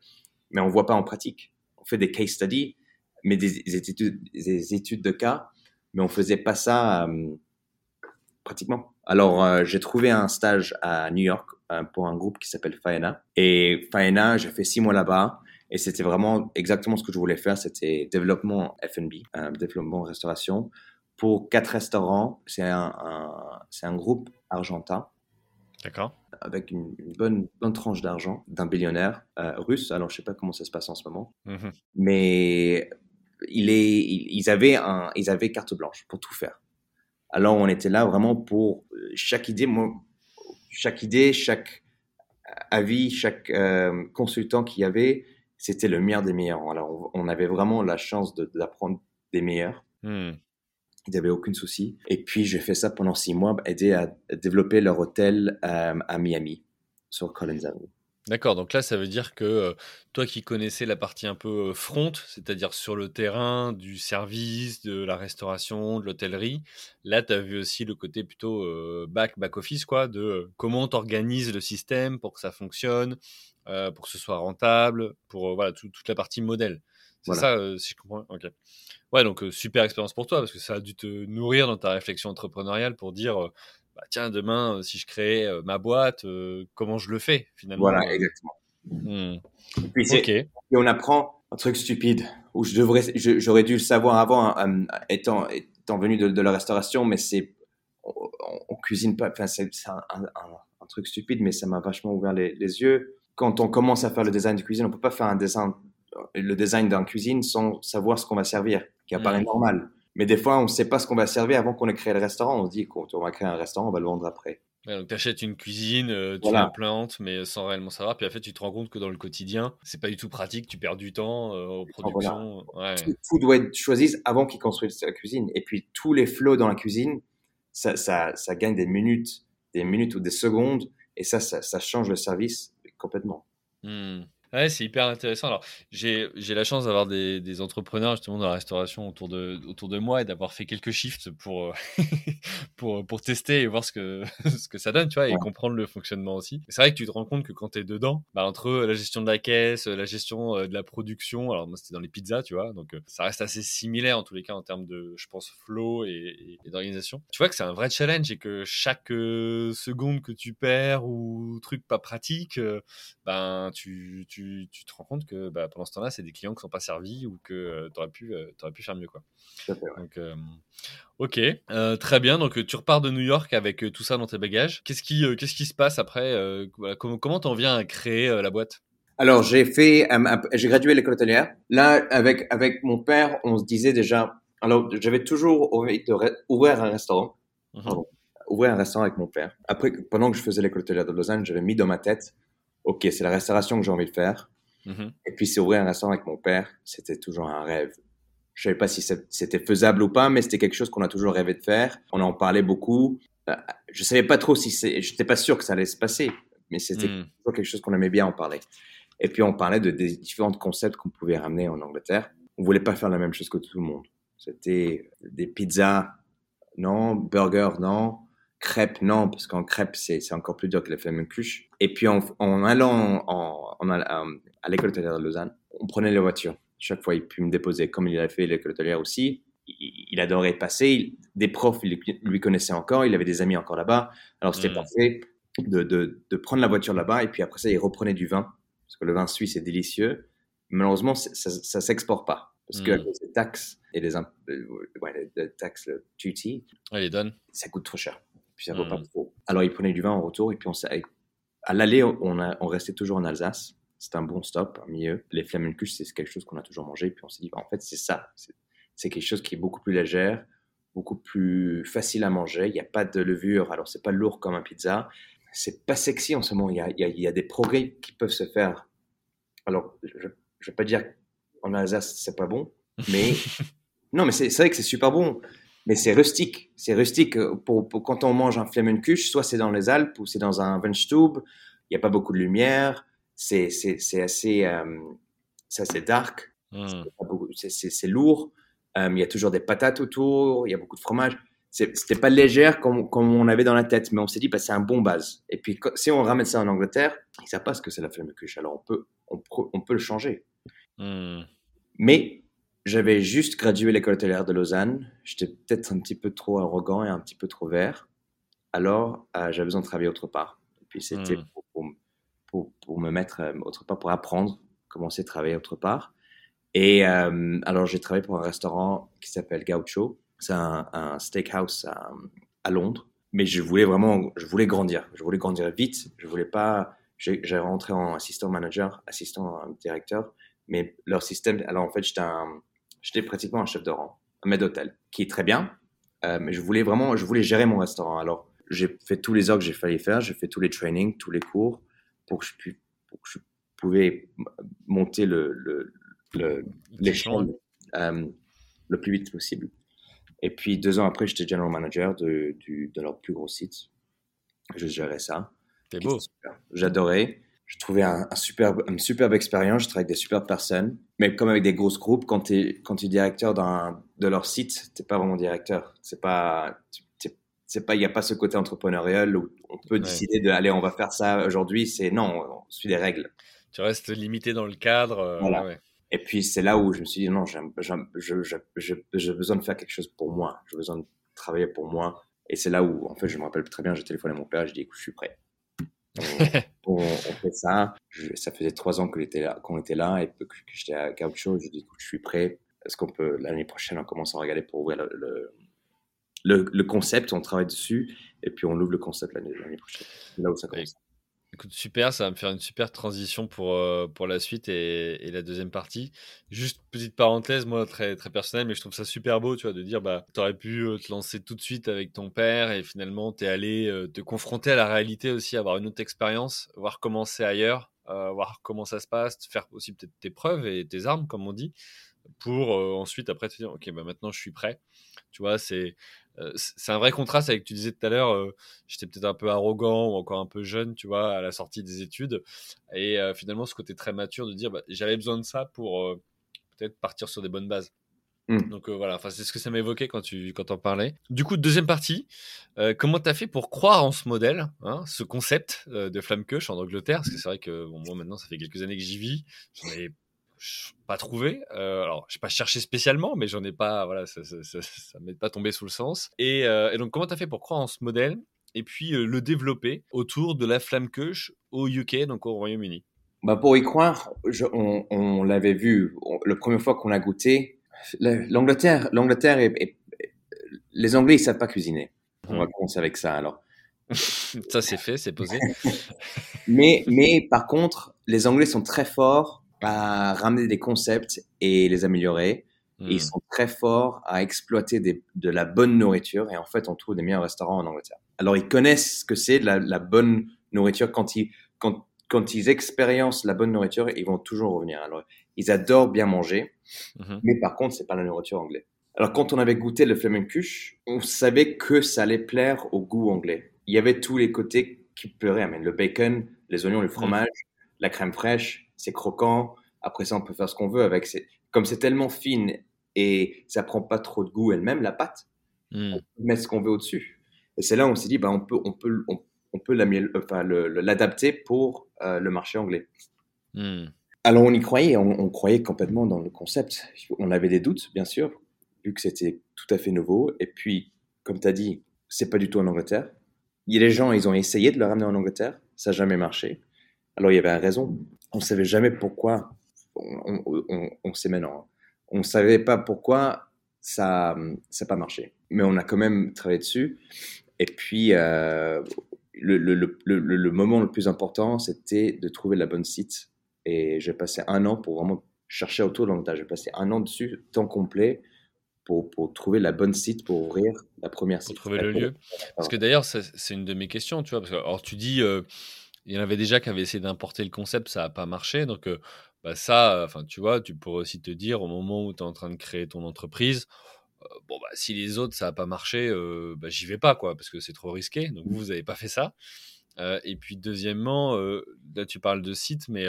mais on voit pas en pratique. On fait des case studies, mais des, des études, des études de cas, mais on faisait pas ça euh, pratiquement. Alors, euh, j'ai trouvé un stage à New York euh, pour un groupe qui s'appelle Faena. Et Faena, j'ai fait six mois là-bas. Et c'était vraiment exactement ce que je voulais faire. C'était développement F&B, développement restauration pour quatre restaurants. C'est un c'est un groupe argentin. D'accord. Avec une, une bonne, bonne tranche d'argent d'un billionnaire euh, russe. Alors, je sais pas comment ça se passe en ce moment. Mm-hmm. Mais il est, ils, avaient un, ils avaient carte blanche pour tout faire. Alors, on était là vraiment pour euh, chaque idée, chaque idée, chaque avis, chaque euh, consultant qu'il y avait, c'était le meilleur des meilleurs. Alors, on, avait vraiment la chance d'apprendre des meilleurs. Hmm. Il n'y avait aucun souci. Et puis, j'ai fait ça pendant six mois, aider à développer leur hôtel à Miami, sur Collins Avenue. D'accord, donc là, ça veut dire que euh, toi qui connaissais la partie un peu euh, front, c'est-à-dire sur le terrain du service, de la restauration, de l'hôtellerie, là, tu as vu aussi le côté plutôt euh, back, back office, quoi, de comment tu organises le système pour que ça fonctionne, pour que ce soit rentable, pour voilà, toute la partie modèle. C'est ça, si je comprends. Ok. Ouais, donc super expérience pour toi parce que ça a dû te nourrir dans ta réflexion entrepreneuriale pour dire bah, tiens, demain, euh, si je crée euh, ma boîte, euh, comment je le fais finalement Voilà, exactement. Hmm. Et on apprend un truc stupide où je devrais, j'aurais dû le savoir avant, hein, étant, étant venu de, la restauration, mais c'est, on, cuisine pas, enfin, c'est un, un, truc stupide, mais ça m'a vachement ouvert les, yeux. Quand on commence à faire le design de cuisine, on peut pas faire un design, le design d'un cuisine sans savoir ce qu'on va servir, qui apparaît normal. Mais des fois, on ne sait pas ce qu'on va servir avant qu'on ait créé le restaurant. On se dit qu'on va créer un restaurant, on va le vendre après. donc tu achètes une cuisine, euh, tu la plantes, mais sans réellement savoir. Puis en fait, tu te rends compte que dans le quotidien, c'est pas du tout pratique. Tu perds du temps euh, aux productions. Tout, doit être choisi avant qu'ils construisent la cuisine. Et puis tous les flots dans la cuisine, ça, ça, ça, gagne des minutes, des minutes ou des secondes. Et ça, ça, ça change le service complètement. Hmm. Ouais, c'est hyper intéressant. Alors, j'ai la chance d'avoir des, des, entrepreneurs justement dans la restauration autour de, autour de moi et d'avoir fait quelques shifts pour, euh, (laughs) pour, pour tester et voir ce que, (laughs) ce que ça donne, tu vois, et comprendre le fonctionnement aussi. C'est vrai que tu te rends compte que quand tu es dedans, bah, entre la gestion de la caisse, la gestion euh, de la production, alors moi c'était dans les pizzas, tu vois, donc euh, ça reste assez similaire en tous les cas en termes de, je pense, flow et, et, d'organisation. Tu vois que c'est un vrai challenge et que chaque seconde que tu perds ou truc pas pratique, ben tu, tu tu, te rends compte que bah, pendant ce temps-là, c'est des clients qui ne sont pas servis ou que euh, tu aurais, pu, euh, aurais pu faire mieux. Quoi. Donc, euh, ok, très bien. Donc, tu repars de New York avec tout ça dans tes bagages. Qu'est-ce qui, qu'est-ce qui se passe après Comment comment t'en viens à créer la boîte? Alors, j'ai fait, j'ai gradué l'école hôtelière. Là, avec, avec mon père, on se disait déjà, alors, j'avais toujours envie un restaurant. Mmh ouvrir un restaurant avec mon père. Après, pendant que je faisais l'école hôtelière de Lausanne, j'avais mis dans ma tête, OK, c'est la restauration que j'ai envie de faire. Mm-hmm. Et puis, c'est ouvrir un restaurant avec mon père, c'était toujours un rêve. Je savais pas si c'était faisable ou pas, mais c'était quelque chose qu'on a toujours rêvé de faire. On en parlait beaucoup. Euh, je savais pas trop si c'est, j'étais pas sûr que ça allait se passer, mais c'était mm. toujours quelque chose qu'on aimait bien en parler. Et puis, on parlait de des différents concepts qu'on pouvait ramener en Angleterre. On voulait pas faire la même chose que tout le monde. C'était des pizzas, non, burgers, non, crêpes, non, parce qu'en crêpes, c'est encore plus dur que les flammes cuche. Et puis, en, allant en, à l'école hôtelière de Lausanne, on prenait la voiture. Chaque fois, il pu me déposer, comme il a fait l'école hôtelière aussi. Il, adorait passer. des profs, il lui connaissait encore. Il avait des amis encore là-bas. Alors, c'était mmh. parfait de, de, prendre la voiture là-bas. Et puis, après ça, il reprenait du vin. Parce que le vin suisse est délicieux. Malheureusement, ça ne s'exporte pas. Parce que mmh. les taxes et les, ouais, les, taxes, le duty, les donne. ça coûte trop cher puis ça vaut pas mmh. trop. Alors, il prenait du vin en retour, et puis on, à l'aller, on, on restait toujours en Alsace. C'était un bon stop, un milieu. Les flamencuches, c'est quelque chose qu'on a toujours mangé, puis on s'est dit, bah, en fait, c'est ça. C'est quelque chose qui est beaucoup plus légère, beaucoup plus facile à manger. Il n'y a pas de levure, alors c'est pas lourd comme un pizza. C'est pas sexy en ce moment. Il y a, il y a, des progrès qui peuvent se faire. Alors, je ne vais pas dire en Alsace, c'est pas bon, mais (laughs) non, mais c'est vrai que c'est super bon mais c'est rustique. C'est rustique. Euh, pour, quand on mange un Flemmenkuche, soit c'est dans les Alpes ou c'est dans un Weinstube. Il n'y a pas beaucoup de lumière. C'est assez, euh, assez dark. Hmm. C'est lourd. Euh, il y a toujours des patates autour. Il y a beaucoup de fromage. C'était pas légère comme, comme, on avait dans la tête, mais on s'est dit, bah, c'est un bon base. Et puis, si on ramène ça en Angleterre, ils savent pas ce que c'est la Flemmenkuche. Alors, on peut, on, on peut le changer. Hmm. Mais j'avais juste gradué l'école hôtelière de Lausanne. J'étais peut-être un petit peu trop arrogant et un petit peu trop vert. Alors, euh, j'avais besoin de travailler autre part. Et puis, c'était hmm. pour, pour, pour, me mettre euh, autre part, pour apprendre, commencer à travailler autre part. Et euh, alors, j'ai travaillé pour un restaurant qui s'appelle Gaucho. C'est un, un, steakhouse à, à, Londres. Mais je voulais vraiment, je voulais grandir. Je voulais grandir vite. Je voulais pas. J'ai rentré en assistant manager, assistant directeur. Mais leur système, alors en fait, j'étais un j'étais pratiquement un chef de rang, un maître d'hôtel, qui est très bien, euh, mais je voulais vraiment, je voulais gérer mon restaurant. Alors, j'ai fait tous les heures que j'ai fallu faire, j'ai fait tous les trainings, tous les cours, pour que je, puisse, pour que je pouvais monter le, le, l'échelon euh, le plus vite possible. Et puis, deux ans après, j'étais general manager de, du, de leur plus gros site. Je gérais ça. C'est beau. J'adorais je trouvais un, superbe, une superbe expérience. Je travaille avec des superbes personnes. Mais comme avec des grosses groupes, quand tu es, quand es directeur de leur site, tu pas vraiment directeur. C'est pas, c'est pas, il n'y a pas ce côté entrepreneurial où on peut décider de, allez, on va faire ça aujourd'hui. C'est non, on suit des règles. Tu restes limité dans le cadre. Euh, voilà. Et puis c'est là où je me suis dit, non, j'ai besoin de faire quelque chose pour moi. J'ai besoin de travailler pour moi. Et c'est là où, en fait, je me rappelle très bien, j'ai téléphoné à mon père je dis, écoute, je suis prêt on, fait ça. ça faisait trois ans qu'on était là, qu'on était là et que, j'étais à Gaucho. Je dis, je suis prêt. Est-ce qu'on peut, l'année prochaine, on commence à regarder pour ouvrir le, le, le, concept, on travaille dessus et puis on ouvre le concept l'année, prochaine. Là où ça commence. Écoute, super, ça va me faire une super transition pour, euh, pour la suite et, la deuxième partie. Juste petite parenthèse, moi très, très personnelle, mais je trouve ça super beau, tu vois, de dire, bah, tu aurais pu euh, te lancer tout de suite avec ton père et finalement tu es allé euh, te confronter à la réalité aussi, avoir une autre expérience, voir comment c'est ailleurs, voir comment ça se passe, faire aussi peut-être tes preuves et tes armes, comme on dit. pour ensuite après te dire ok bah maintenant je suis prêt. Tu vois c'est c'est un vrai contraste avec tu disais tout à l'heure j'étais peut-être un peu arrogant ou encore un peu jeune tu vois à la sortie des études et finalement ce côté très mature de dire bah, j'avais besoin de ça pour peut-être partir sur des bonnes bases. Mmh. Donc voilà, enfin, c'est ce que ça m'a évoqué quand tu quand en parlais. Du coup, deuxième partie, comment tu as fait pour croire en ce modèle, hein, ce concept de Flammekush en Angleterre? Parce que c'est vrai que moi maintenant, ça fait quelques années que j'y vis, j'en ai pas trouvé. Euh, alors, j'ai pas cherché spécialement, mais j'en ai pas, voilà, ça, ça, m'est pas tombé sous le sens. Et, donc, comment tu as fait pour croire en ce modèle et puis le développer autour de la Flammekush au UK, donc au Royaume-Uni? Bah pour y croire, on, l'avait vu la première fois qu'on a goûté. L'Angleterre, l'Angleterre et, les Anglais ils savent pas cuisiner. On va mmh. commencer avec ça alors. (laughs) ça c'est fait, c'est posé. (laughs) mais mais par contre, les Anglais sont très forts à ramener des concepts et les améliorer. ils mmh. sont très forts à exploiter de la bonne nourriture et en fait on trouve des meilleurs restaurants en Angleterre. Alors ils connaissent ce que c'est la, la bonne nourriture quand ils quand quand ils expériencent la bonne nourriture, ils vont toujours revenir. Alors, ils adorent bien manger, mhm. mais par contre, c'est pas la nourriture anglaise. Alors, quand on avait goûté le flamencuche, on savait que ça allait plaire au goût anglais. Il y avait tous les côtés qui plairaient. Le bacon, les oignons, le fromage, la crème fraîche, c'est croquant. Après ça, on peut faire ce qu'on veut avec. Comme c'est tellement fine et ça prend pas trop de goût elle-même, la pâte, mm. on peut mettre ce qu'on veut au-dessus. Et c'est là où on s'est dit, bah, on peut, on peut, on peut l'adapter pour euh, le marché anglais. Hmm. Alors on y croyait, on, croyait complètement dans le concept. On avait des doutes, bien sûr, vu que c'était tout à fait nouveau. Et puis, comme tu as dit, c'est pas du tout en Angleterre. Il y a des gens, ils ont essayé de le ramener en Angleterre, ça n'a jamais marché. Alors il y avait raison. On ne savait jamais pourquoi. On, sait maintenant. On ne savait pas pourquoi ça n'a pas marché. Mais on a quand même travaillé dessus. Et puis, euh, le, le, le, le, moment le plus important, c'était de trouver la bonne site. Et j'ai passé un an pour vraiment chercher autour de l'Angleterre. J'ai passé un an dessus, temps complet, pour, pour, trouver la bonne site pour ouvrir la première site. Pour trouver le lieu. Parce que d'ailleurs, c'est une de mes questions, tu vois. Parce que, alors, tu dis, euh, il y en avait déjà qui avaient essayé d'importer le concept, ça n'a pas marché. Donc, euh, bah, ça, enfin, tu vois, tu pourrais aussi te dire, au moment où tu es en train de créer ton entreprise, euh, bon, bah, si les autres, ça n'a pas marché, euh, bah, j'y vais pas, quoi, parce que c'est trop risqué. Donc, vous, vous n'avez pas fait ça. Et puis, deuxièmement, là, tu parles de site, mais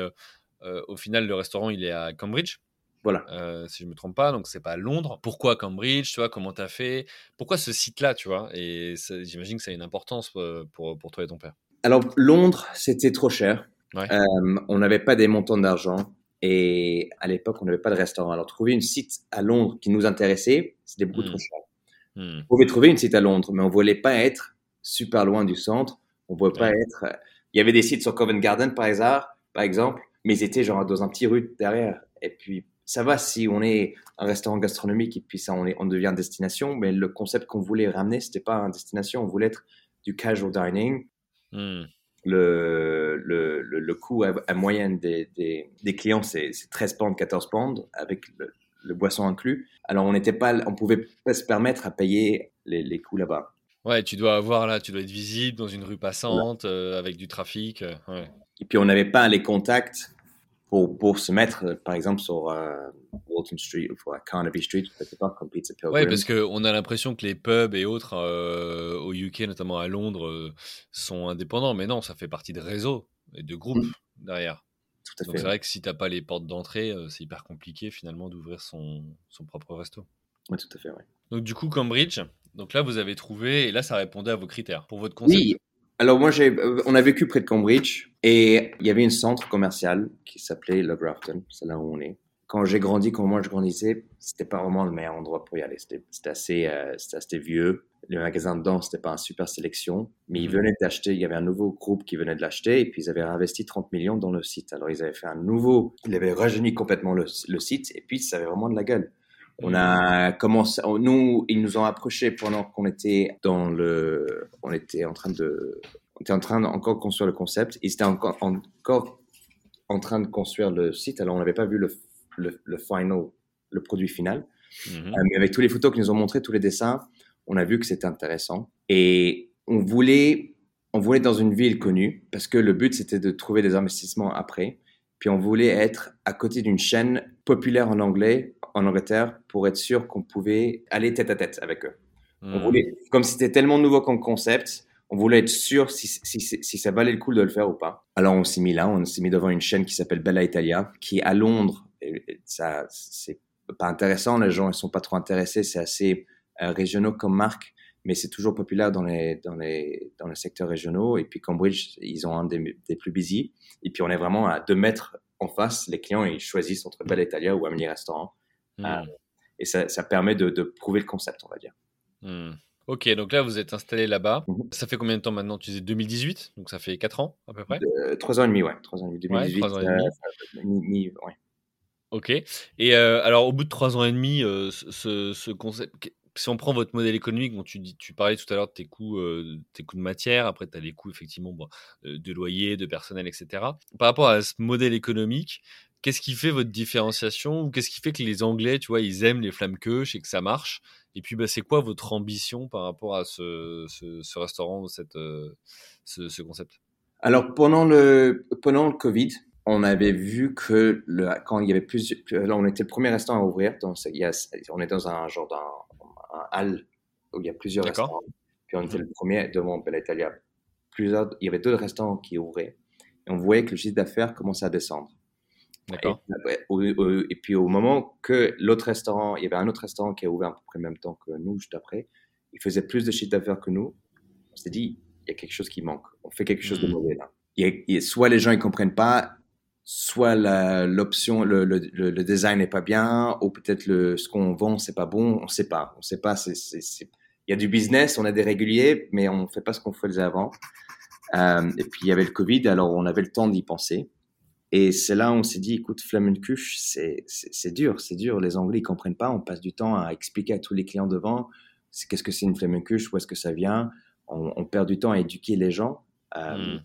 au final, le restaurant, il est à Cambridge. Voilà. si je me trompe pas, donc c'est pas à Londres. Pourquoi Cambridge, tu vois, comment tu as fait? Pourquoi ce site-là, tu vois? Et j'imagine que ça a une importance pour, pour toi et ton père. Alors, Londres, c'était trop cher. on n'avait pas des montants d'argent. Et à l'époque, on n'avait pas de restaurant. Alors, trouver une site à Londres qui nous intéressait, c'était beaucoup trop hmm. cher. Hmm. On pouvait trouver une site à Londres, mais on voulait pas être super loin du centre. On voulait pas être. Il y avait des sites sur Covent Garden, par exemple, par exemple, mais ils étaient genre dans un petit rue derrière. Et puis, ça va si on est un restaurant gastronomique et puis ça, on, est, on devient destination. Mais le concept qu'on voulait ramener, c'était pas une destination. On voulait être du casual dining. Hmm le, le, le, coût à, moyenne des, des, clients, c'est 13 pounds, 14 pounds, avec le, boisson inclus. Alors, on n'était pas, on pouvait pas se permettre à payer les, les coûts là-bas. Ouais, tu dois avoir là, tu dois être visible dans une rue passante, euh, avec du trafic. Euh, ouais. Et puis, on n'avait pas les contacts pour, pour se mettre, par exemple, sur euh, Walton Street ou Carnaby Street, Oui, parce qu'on a l'impression que les pubs et autres euh, au UK, notamment à Londres, euh, sont indépendants, mais non, ça fait partie de réseaux et de groupes mm. derrière. Tout à Donc c'est vrai que si tu n'as pas les portes d'entrée, c'est hyper compliqué finalement d'ouvrir son, son propre resto. Oui, tout à fait, oui. Donc du coup, Cambridge, donc là vous avez trouvé, et là ça répondait à vos critères pour votre concept. Oui, alors moi, j'ai, euh, on a vécu près de Cambridge et il y avait un centre commercial qui s'appelait Le Grafton, c'est là où on est. Quand j'ai grandi, quand moi je grandissais, c'était pas vraiment le meilleur endroit pour y aller. C'était, assez, euh, c'était assez vieux. Les magasins dedans, c'était pas une super sélection, mais ils mhm. venaient d'acheter. Il y avait un nouveau groupe qui venait de l'acheter et puis ils avaient investi 30 millions dans le site. Alors ils avaient fait un nouveau, ils avaient rajeuni complètement le, le site et puis ça avait vraiment de la gueule. On a commencé, nous, ils nous ont approchés pendant qu'on était dans le, on était en train de, on était en train encore construire le concept. Ils étaient encore, encore en train de construire le site. Alors, on n'avait pas vu le, le, final, le produit final. Mhm. Euh, mais avec tous les photos qu'ils nous ont montrées, tous les dessins, on a vu que c'était intéressant. Et on voulait, on voulait dans une ville connue parce que le but, c'était de trouver des investissements après. Puis on voulait être à côté d'une chaîne populaire en anglais en Angleterre pour être sûr qu'on pouvait aller tête à tête avec eux. On Hmm. voulait, comme c'était tellement nouveau comme concept, on voulait être sûr si, si, si, si ça valait le coup de le faire ou pas. Alors on s'est mis là, on s'est mis devant une chaîne qui s'appelle Bella Italia, qui est à Londres. Et, ça, c'est pas intéressant, les gens ils sont pas trop intéressés, c'est assez euh, régionaux comme marque, mais c'est toujours populaire dans les, dans, les, dans les secteurs régionaux. Et puis Cambridge, ils ont un des, des plus busy. Et puis on est vraiment à deux mètres en face, les clients ils choisissent entre Bella Italia ou Amelie Restaurant. Hmm. Ah. Et ça, ça permet de, de prouver le concept, on va dire. Hmm. Ok, donc là, vous êtes installé là-bas. Mhm. Ça fait combien de temps maintenant? Tu disais 2018, donc ça fait 4 ans à peu près? Euh, trois ans et demi, ouais. Trois ans et demi. 2018, trois ans et demi. euh, mi- mi- ouais. Ok. Et euh, alors, au bout de 3 ans et demi, euh, ce, ce- ce concept, si on prend votre modèle économique, bon, tu, dis, tu parlais tout à l'heure de tes coûts, euh, tes coûts de matière, après tu as les coûts effectivement bon, euh, de loyer, de personnel, etc. Par rapport à ce modèle économique, qu'est-ce qui fait votre différenciation ou qu'est-ce qui fait que les Anglais, tu vois, ils aiment les flammes et que ça marche Et puis, bah, c'est quoi votre ambition par rapport à ce, ce- ce restaurant ou cette, euh, ce, ce concept? Alors, pendant le, pendant le Covid, on avait vu que le, quand il y avait plus, là, on était le premier restaurant à ouvrir. Donc, il y a, on est dans un genre d'un un hall où il y a plusieurs restaurants. Puis on était le premier devant Bella Italia. Plusieurs, il y avait deux restaurants qui ouvraient. Et on voyait que le chiffre d'affaires commençait à descendre. D'accord Et, puis au moment que l'autre restaurant, il y avait un autre restaurant qui a ouvert à peu près en même temps que nous, juste après, il faisait plus de chiffre d'affaires que nous. On s'est dit, il y a quelque chose qui manque. On fait quelque chose de Mhm. mauvais là. Soit les gens ils comprennent pas, soit l'option, le, le, le, le design n'est pas bien, ou peut-être le ce qu'on vend c'est pas bon. On sait pas. On sait pas. Il y a du business, on a des réguliers, mais on fait pas ce qu'on faisait avant. Euh, et puis il y avait le Covid, alors on avait le temps d'y penser. Et c'est là où on s'est dit, écoute, Flammenkuch, c'est dur, c'est dur. Les Anglais, ils comprennent pas. On passe du temps à expliquer à tous les clients devant qu'est-ce que c'est une Flammenkuch, où est-ce que ça vient. On, on perd du temps à éduquer les gens. Euh, Hmm.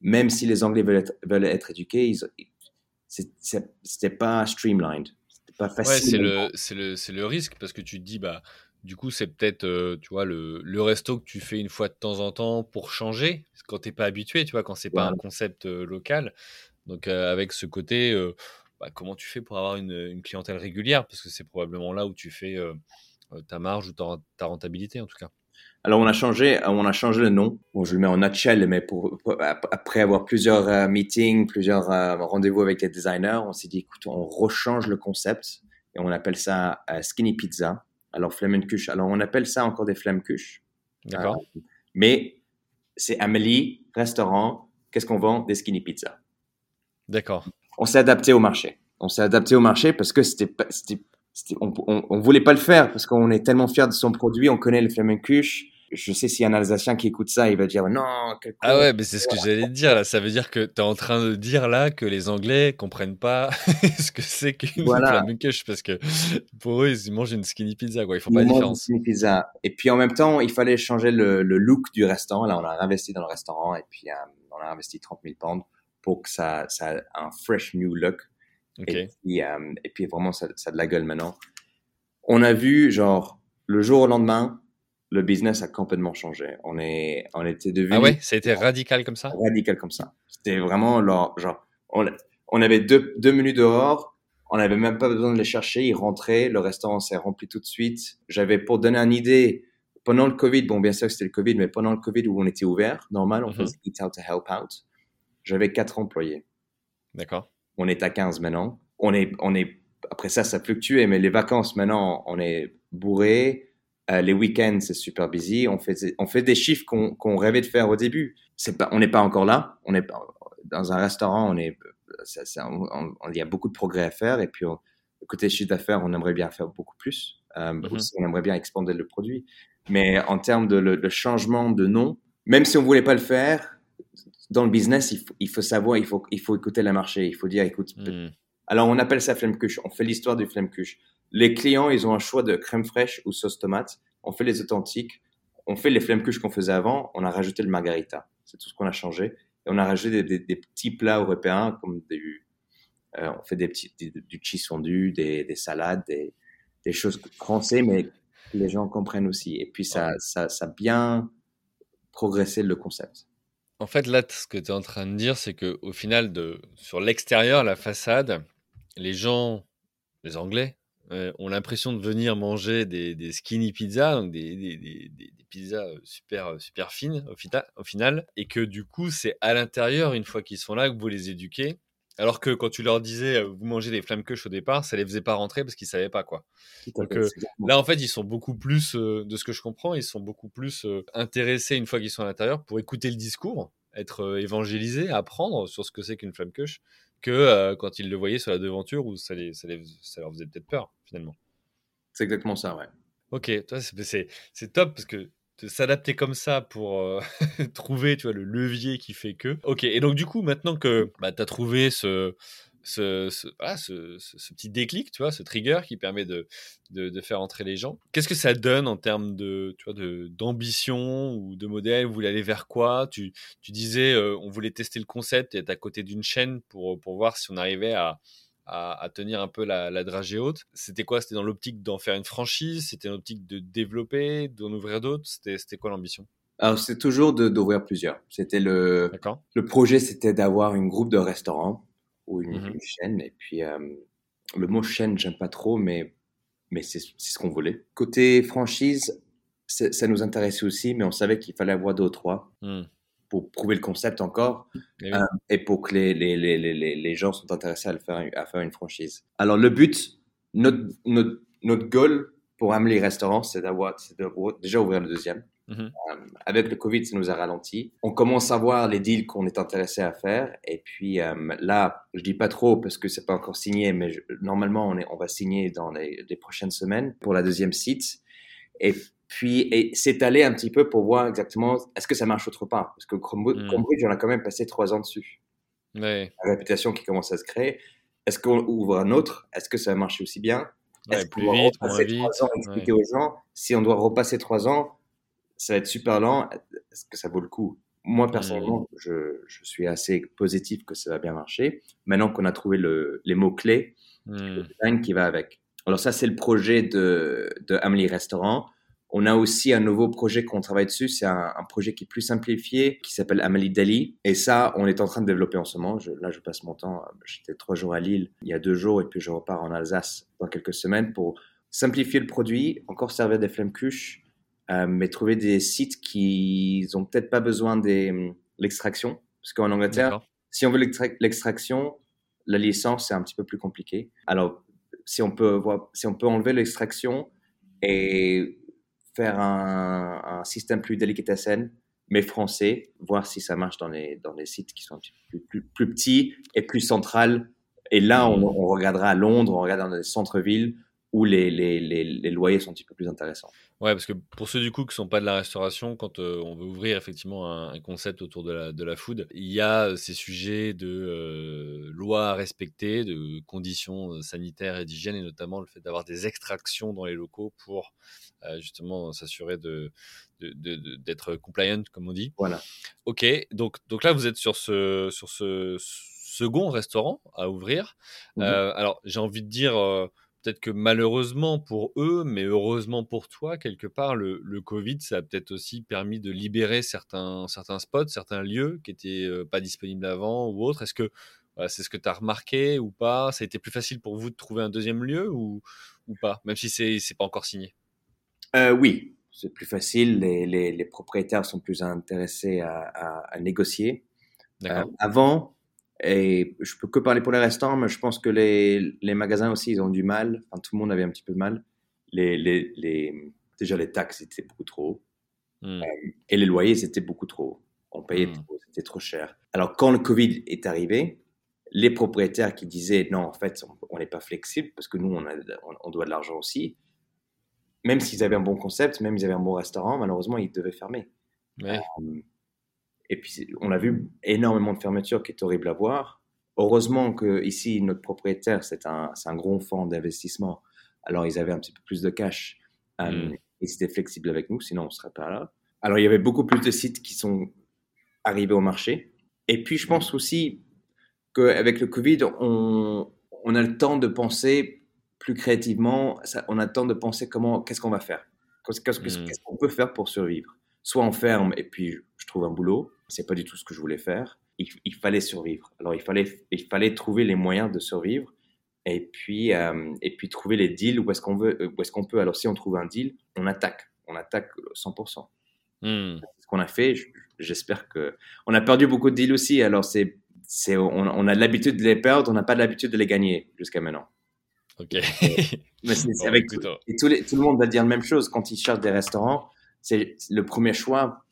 Même si les Anglais veulent être, veulent être éduqués, c'était pas streamlined. C'était pas Ouais, facile. c'est le, le, le risque parce que tu te dis, bah, du coup, c'est peut-être, euh, tu vois, le, le resto que tu fais une fois de temps en temps pour changer, quand t'es pas habitué, tu vois, quand c'est pas un concept euh, local. Donc, euh, avec ce côté, euh, bah, comment tu fais pour avoir une, une clientèle régulière? Parce que c'est probablement là où tu fais euh, euh, ta marge ou ta, ta rentabilité, en tout cas. Alors on a changé, on a changé le nom. Bon, je le mets en nutshell, mais pour, pour- ap- après avoir plusieurs euh, meetings, plusieurs euh, rendez-vous avec les designers, on s'est dit, écoute, on rechange le concept et on appelle ça euh, Skinny Pizza. Alors Flammenkuch. Alors on appelle ça encore des Flammekuch, D'accord mais c'est Amélie restaurant. Qu'est-ce qu'on vend? Des Skinny Pizza. D'accord. On s'est adapté au marché. On s'est adapté au marché parce que c'était, pas- c'était, c'était- on, on, on voulait pas le faire parce qu'on est tellement fiers de son produit. On connaît le Flammenkuch. Je sais s'il y a un Alsacien qui écoute ça, il va dire non. quel. Ah ouais, mais c'est ce que j'allais te dire là. Ça veut dire que tu es en train de dire là que les Anglais comprennent pas (laughs) ce que c'est qu'une Voilà. flammenkush parce que pour eux, ils mangent une skinny pizza, quoi. Ils font pas la différence. une pizza. Et puis en même temps, il fallait changer le, le look du restaurant. Là, on a investi dans le restaurant et puis euh, on a investi 30 000 pounds pour que ça, ça ait un fresh new look. Ok. Et, puis, euh, et puis vraiment, ça, ça a de la gueule maintenant. On a vu, genre, le jour au lendemain, le business a complètement changé. On, est, on était devenu Ah ouais, ça a été radical comme ça? Radical comme ça. C'était vraiment, genre, genre on, on avait deux, deux menus dehors, on n'avait même pas besoin de les chercher, ils rentraient, le restaurant s'est rempli tout de suite. J'avais, pour donner une idée, pendant le Covid, bon, bien sûr que c'était le Covid, mais pendant le Covid où on était ouvert, normal, on Mhm. faisait Eat Out to Help Out, j'avais quatre employés. D'accord. On est à 15 maintenant. On est, on est, après ça, ça fluctuait, mais les vacances maintenant, on est bourré. Euh, les week-ends, c'est super busy. On fait, on fait des chiffres qu'on rêvait de faire au début. C'est pas, on n'est pas encore là. On est dans un restaurant, on est, ça, ça- on- on- il y a beaucoup de progrès à faire. Et puis, on- côté chiffre d'affaires, on aimerait bien faire beaucoup plus. Euh, Mhm. aussi, on aimerait bien expander le produit. Mais en termes de le, le changement de nom, même si on voulait pas le faire, dans le business, il faut, il faut savoir, il faut, il faut écouter le marché. Il faut dire, écoute, Hmm. alors, on appelle ça Flammekuche. On fait l'histoire du Flammekuche. Les clients, ils ont un choix de crème fraîche ou sauce tomate. On fait les authentiques. On fait les Flammekuche qu'on faisait avant. On a rajouté le margarita. C'est tout ce qu'on a changé. Et on a rajouté des, des- des petits plats européens comme du, euh, on fait des petits, des- du cheese fondu, des, des salades, des, des choses françaises, mais que les gens comprennent aussi. Et puis, ça, ça, ça a bien progressé le concept. En fait, là, ce que tu es en train de dire, c'est que au final, de, sur l'extérieur, la façade, les gens, les Anglais, euh, ont l'impression de venir manger des, skinny pizzas, donc des, des, pizzas super, super fines au, au final, et que du coup, c'est à l'intérieur, une fois qu'ils sont là, que vous les éduquez. Alors que quand tu leur disais, vous mangez des flammes au départ, ça les faisait pas rentrer parce qu'ils savaient pas quoi. Donc là, en fait, ils sont beaucoup plus, de ce que je comprends, ils sont beaucoup plus intéressés une fois qu'ils sont à l'intérieur pour écouter le discours, être évangélisés, apprendre sur ce que c'est qu'une flamme que quand ils le voyaient sur la devanture où ça, les, ça, ça leur faisait peut-être peur finalement. C'est exactement ça, ouais. Ok, c'est top parce que s'adapter comme ça pour (laughs) trouver tu vois, le levier qui fait que. Ok, et donc du coup, maintenant que bah, tu as trouvé ce, ce, ce, ce, petit déclic, tu vois, ce trigger qui permet de, de, faire entrer les gens, qu'est-ce que ça donne en termes de, vois, d'ambition ou de modèle? Vous voulez aller vers quoi? Tu, tu disais, on voulait tester le concept et être à côté d'une chaîne pour, pour voir si on arrivait à à, tenir un peu la, dragée haute. C'était quoi? C'était dans l'optique d'en faire une franchise? C'était dans l'optique de développer, d'en ouvrir d'autres? C'était quoi l'ambition? Alors, c'est toujours d'ouvrir plusieurs. C'était le, le projet, c'était d'avoir une groupe de restaurants ou une, mmh chaîne. Et puis, euh, le mot chaîne, j'aime pas trop, mais, mais c'est ce qu'on voulait. Côté franchise, ça nous intéressait aussi, mais on savait qu'il fallait avoir deux ou trois. Mmh pour prouver le concept encore et, euh, et pour que les, les, les, les, gens sont intéressés à, le faire, à faire une franchise. Alors, le but, notre, notre, notre goal pour Amelie Restaurant, c'est d'avoir déjà ouvrir le deuxième. Mhm. Euh, avec le Covid, ça nous a ralenti. On commence à voir les deals qu'on est intéressé à faire. Et puis euh, là, je dis pas trop parce que c'est pas encore signé, mais normalement, on, est, on va signer dans les, les, prochaines semaines pour la deuxième site. Et puis s'étaler un petit peu pour voir exactement est-ce que ça marche autre part. Parce que Cambridge, mmh. on a quand même passé trois ans dessus. La réputation qui commence à se créer. Est-ce qu'on ouvre un autre? Est-ce que ça va marcher aussi bien? Est-ce qu'on va repasser trois ans expliquer aux gens? Si on doit repasser trois ans, ça va être super lent. Est-ce que ça vaut le coup? Moi, personnellement, mmh. je, je, suis assez positif que ça va bien marcher. Maintenant qu'on a trouvé le, les mots-clés, le mmh. design qui va avec. Alors ça, c'est le projet de, de Amelie Restaurant. On a aussi un nouveau projet qu'on travaille dessus. C'est un, projet qui est plus simplifié, qui s'appelle Amélie Dali. Et ça, on est en train de développer en ce moment. là, je passe mon temps. J'étais trois jours à Lille il y a deux jours et puis je repars en Alsace dans quelques semaines pour simplifier le produit, encore servir des flammes cuches, euh, mais trouver des sites qui n'ont peut-être pas besoin de l'extraction. Parce qu'en Angleterre, si on veut l'extraction, la licence, c'est un petit peu plus compliqué. Alors, si on peut, si on peut enlever l'extraction et faire un, système plus délicatessen, mais français, voir si ça marche dans les, dans les sites qui sont peu plus, plus, petits et plus centrales. Et là, on, on regardera à Londres, on regarde dans les centres-villes où les, les, les, loyers sont un petit peu plus intéressants. Ouais, parce que pour ceux du coup qui sont pas de la restauration, quand euh, on veut ouvrir effectivement un, concept autour de la, de la food, il y a euh, ces sujets de euh, lois à respecter, de conditions sanitaires et d'hygiène, et notamment le fait d'avoir des extractions dans les locaux pour justement s'assurer de, d'être compliant, comme on dit. Voilà. Ok, donc, donc là vous êtes sur ce, sur ce second restaurant à ouvrir. Mmh alors j'ai envie de dire peut-être que malheureusement pour eux, mais heureusement pour toi, quelque part, le, Covid, ça a peut-être aussi permis de libérer certains, certains spots, certains lieux qui n'étaient euh, pas disponibles avant ou autres. Est-ce que c'est ce que tu as remarqué ou pas? Ça a été plus facile pour vous de trouver un deuxième lieu ou, ou pas, même si c'est n'est pas encore signé? Euh, Oui, c'est plus facile. Les, les, propriétaires sont plus intéressés à, à, négocier. Euh, avant, et je peux que parler pour les restaurants, mais je pense que les, les magasins aussi, ils ont du mal. Enfin, tout le monde avait un petit peu de mal. Les, les, les déjà, les taxes étaient beaucoup trop. Hmm. Euh, et les loyers, c'était beaucoup trop. On payait hmm. trop, c'était trop cher. Alors, quand le Covid est arrivé, les propriétaires qui disaient non, en fait, on n'est pas flexible parce que nous, on, a, on, doit de l'argent aussi, même s'ils avaient un bon concept, même s'ils avaient un bon restaurant, malheureusement, ils devaient fermer. Ouais. Euh, et puis, on a vu énormément de fermetures qui est horrible à voir. Heureusement que ici, notre propriétaire, c'est un, un, gros fonds d'investissement. Alors, ils avaient un petit peu plus de cash. Euh, mm. Ils étaient flexibles avec nous, sinon on ne serait pas là. Alors, il y avait beaucoup plus de sites qui sont arrivés au marché. Et puis, je mm. pense aussi qu'avec le Covid, on, on, a le temps de penser plus créativement. Ça, on a le temps de penser comment, qu'est-ce qu'on va faire? Qu'est-ce qu'on peut faire pour survivre? Soit on ferme et puis je trouve un boulot, c'est pas du tout ce que je voulais faire. Il, fallait survivre. Alors il fallait, il fallait trouver les moyens de survivre. et puis, euh, et puis trouver les deals où est-ce qu'on veut, où est-ce qu'on peut. Alors, si on trouve un deal, on attaque, on attaque 100%. Hmm. C'est ce qu'on a fait. J'espère que on a perdu beaucoup de deals aussi. Alors, c'est, c'est, on, on a l'habitude de les perdre, on n'a pas l'habitude de les gagner jusqu'à maintenant. Ok. Mais c'est, c'est (laughs) Bon, avec et tout, les- tout le monde va dire la même chose quand ils cherchent des restaurants. C'est le premier choix.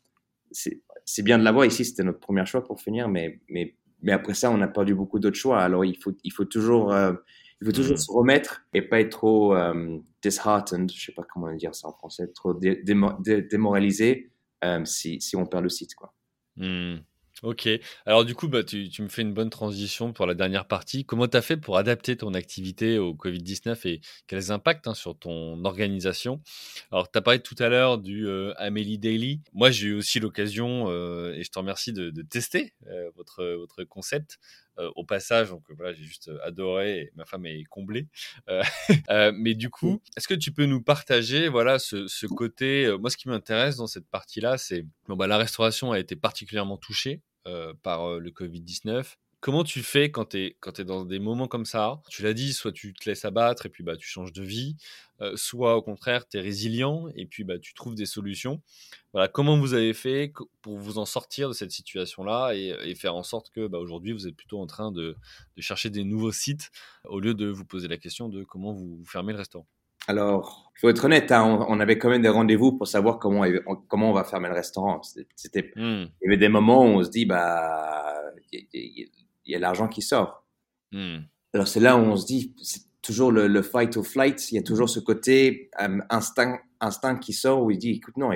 C'est bien de l'avoir ici. C'était notre premier choix pour finir, mais mais mais après ça, on a perdu beaucoup d'autres choix. Alors il faut il faut toujours euh, il faut toujours Mhm. se remettre et pas être trop euh, disheartened. Je sais pas comment dire ça en français. Trop dé- démo- dé- démoralisé euh, si si on perd le site quoi. Hmm. Ok. Alors du coup, bah, tu, tu me fais une bonne transition pour la dernière partie. Comment tu as fait pour adapter ton activité au Covid-19 et quels impacts hein, sur ton organisation? Alors, tu as parlé tout à l'heure du euh, Amélie Daily. Moi, j'ai eu aussi l'occasion, euh, et je te remercie, de, de tester euh, votre, votre concept. Euh, au passage, donc voilà, j'ai juste adoré et ma femme est comblée. Euh, (laughs) euh, mais du coup, est-ce que tu peux nous partager voilà, ce, ce côté euh, Moi, ce qui m'intéresse dans cette partie-là, c'est bon, bah, la restauration a été particulièrement touchée euh, par euh, le Covid-19. Comment tu fais quand tu es, quand es dans des moments comme ça? Tu l'as dit, soit tu te laisses abattre et puis bah, tu changes de vie, euh, soit au contraire, tu es résilient et puis bah, tu trouves des solutions. Voilà, comment vous avez fait pour vous en sortir de cette situation-là et, et faire en sorte que bah, aujourd'hui, vous êtes plutôt en train de, de chercher des nouveaux sites au lieu de vous poser la question de comment vous, vous fermez le restaurant? Alors, il faut être honnête, hein, on, on avait quand même des rendez-vous pour savoir comment on- comment on va fermer le restaurant. C'était- Hmm, il y avait des moments où on se dit bah y, y il y a l'argent qui sort. hmm, Alors c'est là où on se dit, c'est toujours le, le fight or flight, il y a toujours ce côté euh, instinct, instinct qui sort où il dit, écoute, non,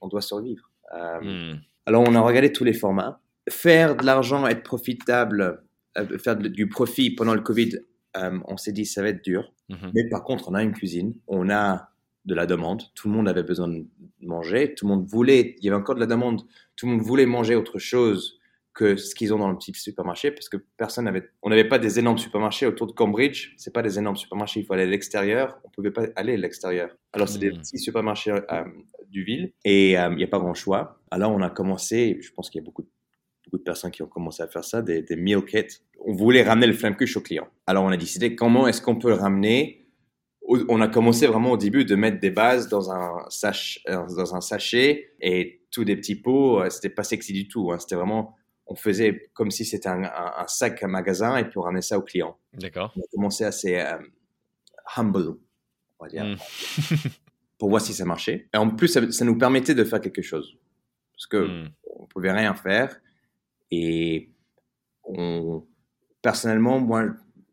on, doit survivre. Euh, hmm, Alors on a regardé tous les formats. Faire de l'argent, être profitable, euh, faire de- du profit pendant le Covid, on s'est dit, ça va être dur. mhm. Mais par contre, on a une cuisine, on a de la demande, tout le monde avait besoin de manger, tout le monde voulait, il y avait encore de la demande, tout le monde voulait manger autre chose que ce qu'ils ont dans le petit supermarché, parce que personne n'avait, on n'avait pas des énormes supermarchés autour de Cambridge, c'est pas des énormes supermarchés, il faut aller à l'extérieur, on pouvait pas aller à l'extérieur. Alors c'est des Mm. petits supermarchés euh, du ville, et euh, il n'y a pas grand choix. Alors on a commencé, je pense qu'il y a beaucoup de beaucoup de personnes qui ont commencé à faire ça, des, des meal kits. On voulait ramener le flamme cuche au client. Alors on a décidé comment est-ce qu'on peut le ramener. On a commencé vraiment au début de mettre des bases dans un, sach, euh, dans un sachet et tous des petits pots. euh, C'était pas sexy du tout. hein. C'était vraiment, on faisait comme si c'était un, un- un sac à magasin et puis on ramenait ça au client. D'accord. On a commencé assez euh, humble, on va dire Hmm, (laughs) pour voir si ça marchait. Et en plus, ça, ça nous permettait de faire quelque chose. Parce que hmm, on pouvait rien faire. Et on, personnellement, moi,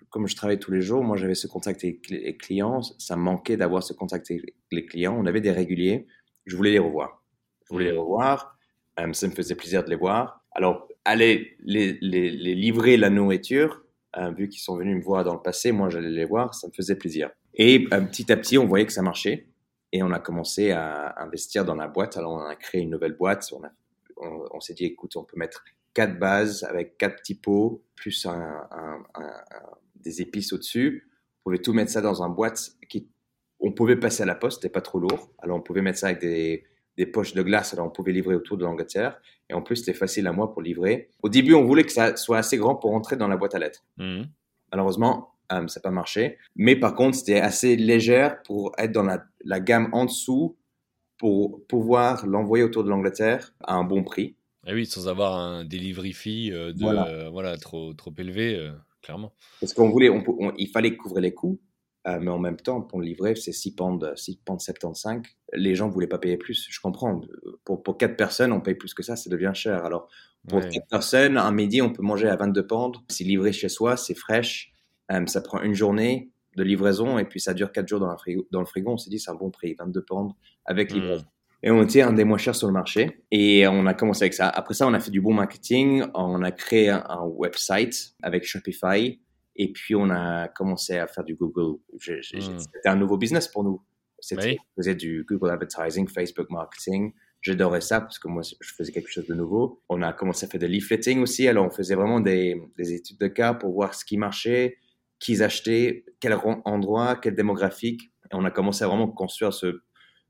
comme je travaille tous les jours, moi, j'avais ce contact avec les clients. Ça me manquait d'avoir ce contact avec les clients. On avait des réguliers. Je voulais les revoir. Je voulais les revoir. Euh, ça me faisait plaisir de les voir. Alors, aller les, livrer la nourriture, euh, vu qu'ils sont venus me voir dans le passé, moi, j'allais les voir. Ça me faisait plaisir. Et euh, petit à petit, on voyait que ça marchait. Et on a commencé à investir dans la boîte. Alors, on a créé une nouvelle boîte. On, s'est dit, écoute, on peut mettre quatre bases avec quatre petits pots, plus des épices au-dessus. On pouvait tout mettre ça dans une boîte qui, on pouvait passer à la poste, c'était pas trop lourd. Alors, on pouvait mettre ça avec des, des poches de glace. Alors, on pouvait livrer autour de l'Angleterre. Et en plus, c'était facile à moi pour livrer. Au début, on voulait que ça soit assez grand pour rentrer dans la boîte à lettres. hmm. Malheureusement, euh, ça n'a pas marché. Mais par contre, c'était assez légère pour être dans la, la gamme en dessous pour pouvoir l'envoyer autour de l'Angleterre à un bon prix. Ah oui, sans avoir un delivery fee euh, de, Voilà. euh, voilà, trop, trop élevé, euh, clairement. Parce qu'on voulait, on, peut- on- il fallait couvrir les coûts, euh, mais en même temps, pour le livrer, c'est 6 pounds, 6 pounds 75. Les gens voulaient pas payer plus. Je comprends. Pour, pour 4 personnes, on paye plus que ça, ça devient cher. Alors, pour Ouais. 4 personnes, un midi, on peut manger à 22 pounds. C'est livré chez soi, c'est fraîche. Euh, ça prend une journée de livraison et puis ça dure 4 jours dans, la frigo, dans le frigo. On s'est dit, c'est un bon prix, 22 pounds avec Hmm. livraison. Et on était un des moins chers sur le marché. Et on a commencé avec ça. Après ça, on a fait du bon marketing. On a créé un, un website avec Shopify. Et puis, on a commencé à faire du Google. Je- je- Mm. C'était un nouveau business pour nous. C'était, Oui. on faisait du Google Advertising, Facebook Marketing. J'adorais ça parce que moi, je faisais quelque chose de nouveau. On a commencé à faire de leafletting aussi. Alors, on faisait vraiment des, des études de cas pour voir ce qui marchait, qui achetaient, quel endroit, quel démographique. Et on a commencé à vraiment construire ce,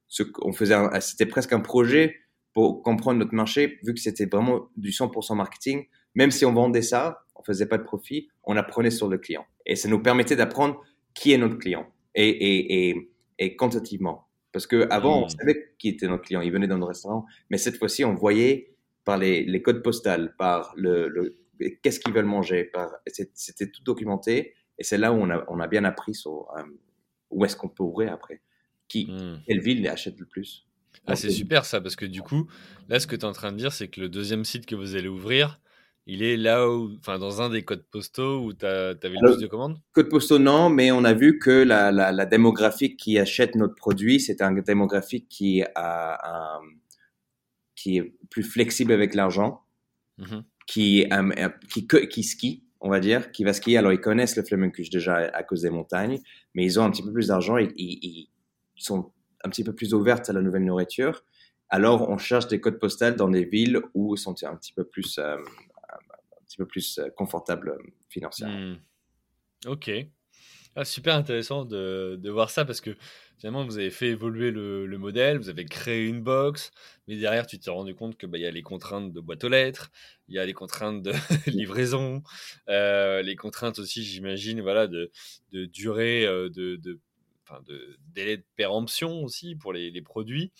ce on faisait, un- c'était presque un projet pour comprendre notre marché, vu que c'était vraiment du 100% marketing. Même si on vendait ça, faisait pas de profit, on apprenait sur le client. Et ça nous permettait d'apprendre qui est notre client et, et, et, et quantitativement. Parce qu'avant, on Mm. savait qui était notre client. Il venait dans nos restaurants. Mais cette fois-ci, on voyait par les, les codes postales, par le, le- qu'est-ce qu'ils veulent manger. Par, c'était tout documenté. Et c'est là où on a, on a bien appris sur euh, où est-ce qu'on peut ouvrir après. Qui, Hmm. quelle ville achète le plus. Ah, c'est super ça, parce que du coup, là, ce que tu es en train de dire, c'est que le deuxième site que vous allez ouvrir, il est là où, enfin, dans un des codes postaux où tu avais le plus de commandes? Code postaux, non, mais on a vu que la, la, la démographique qui achète notre produit, c'est un démographique qui, a, un- qui est plus flexible avec l'argent, Mhm. qui, euh, qui, skie, on va dire, qui va skier. Alors, ils connaissent le Flamencuche déjà à cause des montagnes, mais ils ont un petit peu plus d'argent ils, ils sont un petit peu plus ouvertes à la nouvelle nourriture. Alors, on cherche des codes postales dans des villes où ils sont un petit peu plus, euh, petit peu plus euh, confortables euh, financièrement. Hmm. Ok. Ah, super intéressant de, voir ça parce que finalement, vous avez fait évoluer le, le modèle, vous avez créé une box, mais derrière, tu t'es rendu compte que bah, y a les contraintes de boîte aux lettres, il y a les contraintes de (laughs) livraison, euh, les contraintes aussi, j'imagine, voilà, de, durée, de, enfin, de délai de péremption aussi pour les, les produits.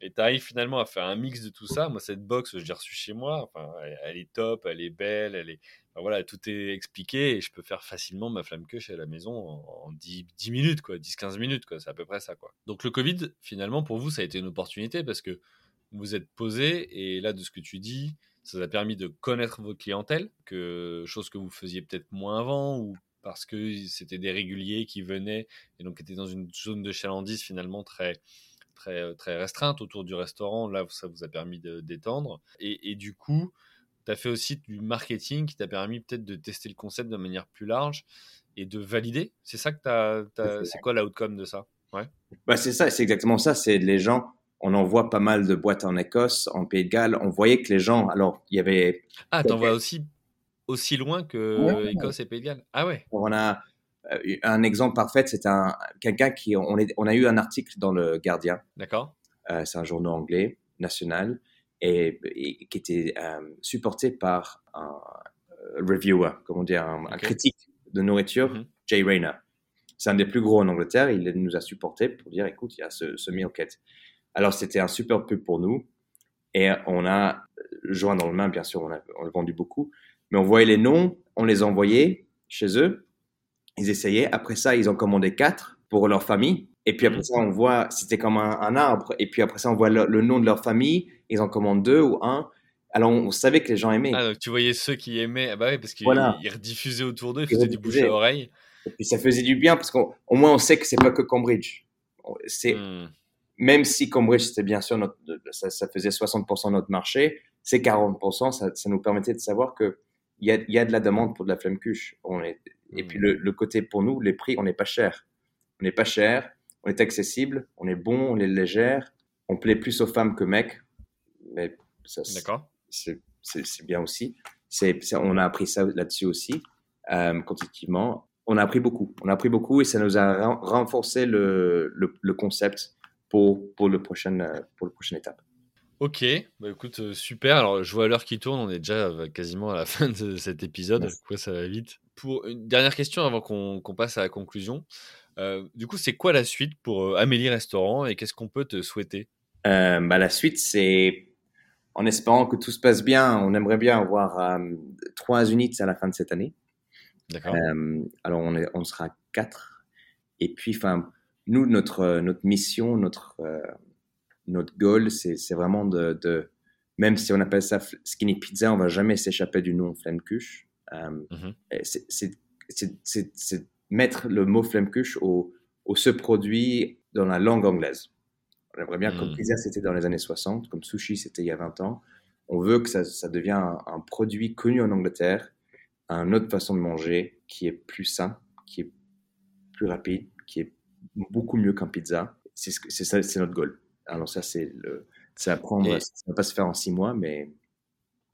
Et tu arrives finalement à faire un mix de tout ça. Moi, cette box, je l'ai reçue chez moi. Enfin, elle, elle est top, elle est belle, elle est, Enfin, voilà, tout est expliqué et je peux faire facilement ma flamme queue à la maison en, en 10, 10 minutes, quoi, 10-15 minutes, quoi. C'est à peu près ça, quoi. Donc le Covid, finalement, pour vous, ça a été une opportunité parce que vous êtes posé et là, de ce que tu dis, ça vous a permis de connaître votre clientèle, que, chose que vous faisiez peut-être moins avant ou parce que c'était des réguliers qui venaient et donc étaient dans une zone de chalandise finalement très, très, très restreinte autour du restaurant. Là, ça vous a permis de d'étendre. Et, et du coup, tu as fait aussi du marketing qui t'a permis peut-être de tester le concept de manière plus large et de valider. C'est ça que tu as. C'est quoi l'outcome de ça? Ouais. bah, C'est ça, c'est exactement ça. C'est les gens. On envoie pas mal de boîtes en Écosse, en Pays de Galles. On voyait que les gens. Alors, il y avait. Ah, t'envoies aussi aussi loin que ouais. Écosse et Pays de Galles. Ah ouais. On a euh, un exemple parfait. C'est un quelqu'un qui. On, est, on a eu un article dans le Gardien. D'accord. Euh, c'est un journal anglais national et, et qui était euh, supporté par un reviewer, comment dire, un, okay. un critique de nourriture, mm -hmm. Jay Rayner. C'est un des plus gros en Angleterre. Il nous a supporté pour dire, écoute, il y a ce, ce meal kit. Alors, c'était un super pub pour nous. Et on a, joint dans le main, bien sûr, on a, on a vendu beaucoup. Mais on voyait les noms, on les envoyait chez eux. Ils essayaient. Après ça, ils ont commandé quatre pour leur famille. Et puis après ça, on voit, c'était comme un, un, arbre. Et puis après ça, on voit le, le, nom de leur famille. Ils en commandent deux ou un. Alors on, on savait que les gens aimaient. Ah, donc tu voyais ceux qui aimaient. Ah bah oui, parce qu'ils voilà. rediffusaient autour d'eux, ils faisaient du bouche à oreille. Et puis ça faisait du bien parce qu'au moins on sait que c'est pas que Cambridge. C'est hmm. même si Cambridge c'était bien sûr notre, ça, ça, faisait 60% de notre marché, c'est 40%. Ça, ça, nous permettait de savoir que il y a, y a de la demande pour de la flemme cuche. On est, hmm. Et puis le, le, côté pour nous, les prix, on n'est pas cher. On n'est pas cher on est accessible, on est bon, on est légère, on plaît plus aux femmes que mecs, mais ça, c'est bien aussi. C'est on a appris ça là-dessus aussi, euh, quantitativement. On a appris beaucoup, on a appris beaucoup et ça nous a renforcé le, le, le concept pour, pour, le prochain, pour la prochaine étape. Ok, bah écoute, euh, super. Alors, je vois l'heure qui tourne, on est déjà quasiment à la (laughs) fin de cet épisode, Merci. quoi ça va vite? Pour une dernière question avant qu'on qu passe à la conclusion. Euh, du coup, c'est quoi la suite pour euh, Amélie Restaurant et qu'est-ce qu'on peut te souhaiter? Euh, bah, La suite, c'est en espérant que tout se passe bien, on aimerait bien avoir euh, trois unités à la fin de cette année. D'accord. alors, on, est, on sera quatre. Et puis, enfin, nous, notre, notre mission, notre, euh, notre goal, c'est vraiment de, de, même si on appelle ça skinny pizza, on va jamais s'échapper du nom Flammekuche. Mm -hmm. C'est mettre le mot Flammekuche au, au ce produit dans la langue anglaise. On aimerait bien, mmh. comme pizza, c'était dans les années 60, comme sushi, c'était il y a 20 ans. On veut que ça, ça devienne un, un, produit connu en Angleterre, une autre façon de manger qui est plus sain, qui est plus rapide, qui est beaucoup mieux qu'un pizza. C'est c'est notre goal. Alors ça, c'est le, c'est à prendre. Et... Ça va pas se faire en six mois, mais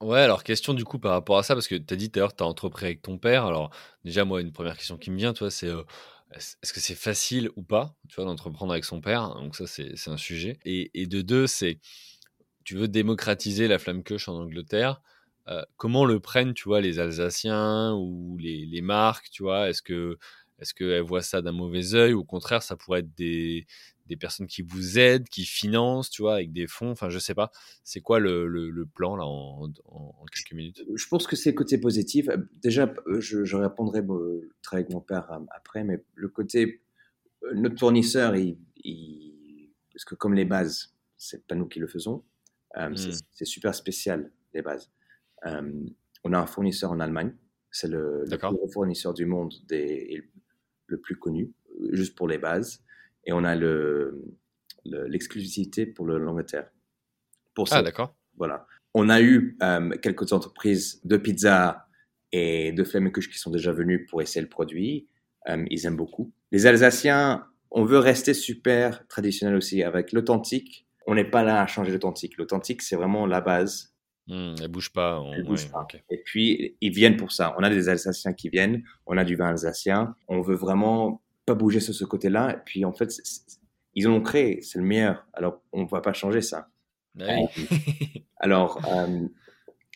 Ouais, alors question du coup par rapport à ça, parce que tu as dit tout à l'heure que tu as entrepris avec ton père. Alors déjà, moi, une première question qui me vient, toi, c'est euh, est-ce que c'est facile ou pas, tu vois, d'entreprendre avec son père? Donc ça, c'est un sujet. Et, et de deux, c'est tu veux démocratiser la flamme queuche en Angleterre. Euh, comment le prennent, tu vois, les Alsaciens ou les, les marques, tu vois? Est-ce que est-ce qu'elles voient ça d'un mauvais œil ou au contraire, ça pourrait être des, des personnes qui vous aident, qui financent, tu vois, avec des fonds. Enfin, je sais pas. C'est quoi le, le, plan là en, en, quelques minutes? Je pense que c'est le côté positif. Déjà, je, je répondrai bon, avec mon père après, mais le côté notre fournisseur, il, parce que comme les bases, c'est pas nous qui le faisons. Euh, hmm. C'est super spécial les bases. Euh, on a un fournisseur en Allemagne. C'est le, le fournisseur du monde des, le plus connu, juste pour les bases et on a l'exclusivité le, pour l'Angleterre. Pour ça, ah, d'accord. Voilà. On a eu euh, quelques entreprises de pizza et de flamencuche qui sont déjà venues pour essayer le produit. Euh, ils aiment beaucoup. Les Alsaciens, on veut rester super traditionnel aussi avec l'authentique. On n'est pas là à changer l'authentique. L'authentique, c'est vraiment la base. Mmh, elle bouge pas. Elle bouge pas. Et puis, ils viennent pour ça. On a des Alsaciens qui viennent. On a du vin alsacien. On veut vraiment pas bouger sur ce côté-là. Et puis, en fait, ils ont créé, c'est le meilleur. Alors, on ne va pas changer ça. Ah euh, (laughs) alors, euh,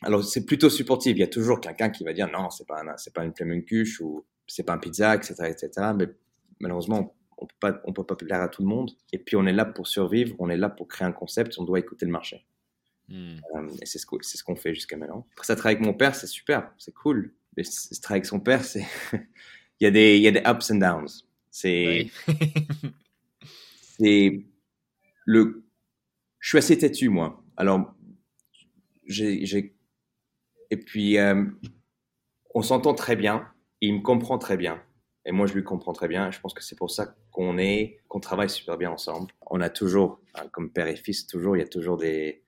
alors c'est plutôt supportif. Il y a toujours quelqu'un qui va dire non, c'est pas c'est pas une flamencuche ou c'est pas un pizza, etc., etc. Mais malheureusement, on peut pas, on peut pas plaire à tout le monde. Et puis, on est là pour survivre. On est là pour créer un concept. On doit écouter le marché. Hmm. Euh, et c'est ce qu'on ce qu'on fait jusqu'à maintenant. Après, ça travaille avec mon père, c'est super, c'est cool. Mais travailler avec son père, c'est (laughs) il y a des il y a des ups and downs. C'est. (laughs) c'est. Le. Je suis assez têtu, moi. Alors, j'ai. Et puis, euh, on s'entend très bien. Il me comprend très bien. Et moi, je lui comprends très bien. Je pense que c'est pour ça qu'on est, qu'on travaille super bien ensemble. On a toujours, hein, comme père et fils, toujours, il y a toujours des,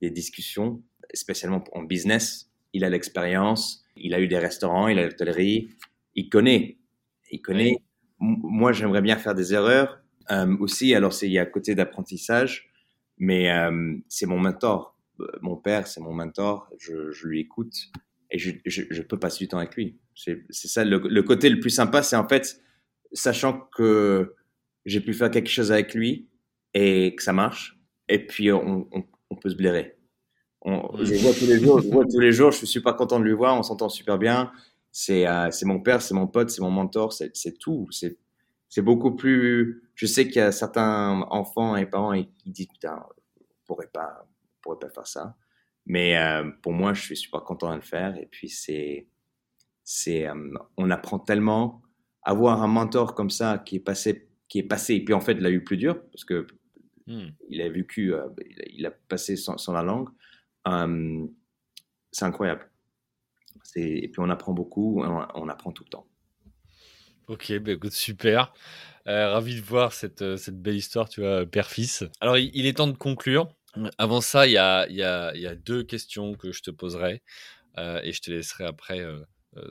des discussions, spécialement en business. Il a l'expérience, il a eu des restaurants, il a l'hôtellerie, il connaît, il connaît moi, j'aimerais bien faire des erreurs euh, aussi. Alors, il y a côté d'apprentissage, mais euh, c'est mon mentor. Euh, mon père, c'est mon mentor. Je, je, lui écoute et je, je, je, peux passer du temps avec lui. C'est ça le, le, côté le plus sympa, c'est en fait sachant que j'ai pu faire quelque chose avec lui et que ça marche. Et puis on, on, on peut se blairer. On, je vois tous les jours, je vois tous les (laughs) jours. Je suis super content de lui voir. On s'entend super bien c'est euh, mon père, c'est mon pote, c'est mon mentor, c'est tout. C'est beaucoup plus. Je sais qu'il y a certains enfants et parents qui disent putain, on pourrait pas, pourrait pas faire ça. Mais euh, pour moi, je suis super content de le faire. Et puis c'est c'est euh, on apprend tellement. Avoir un mentor comme ça qui est passé qui est passé et puis en fait il a eu plus dur parce que hmm. il a vécu il, a, passé sans, sans la langue. c'est incroyable. Et puis on apprend beaucoup, on, apprend tout le temps. Ok, bah écoute, super. Euh, ravi de voir cette, euh, cette, belle histoire, tu vois, père-fils. Alors, il, est temps de conclure. Avant ça, il y a, y, a, y a, deux questions que je te poserai euh, et je te laisserai après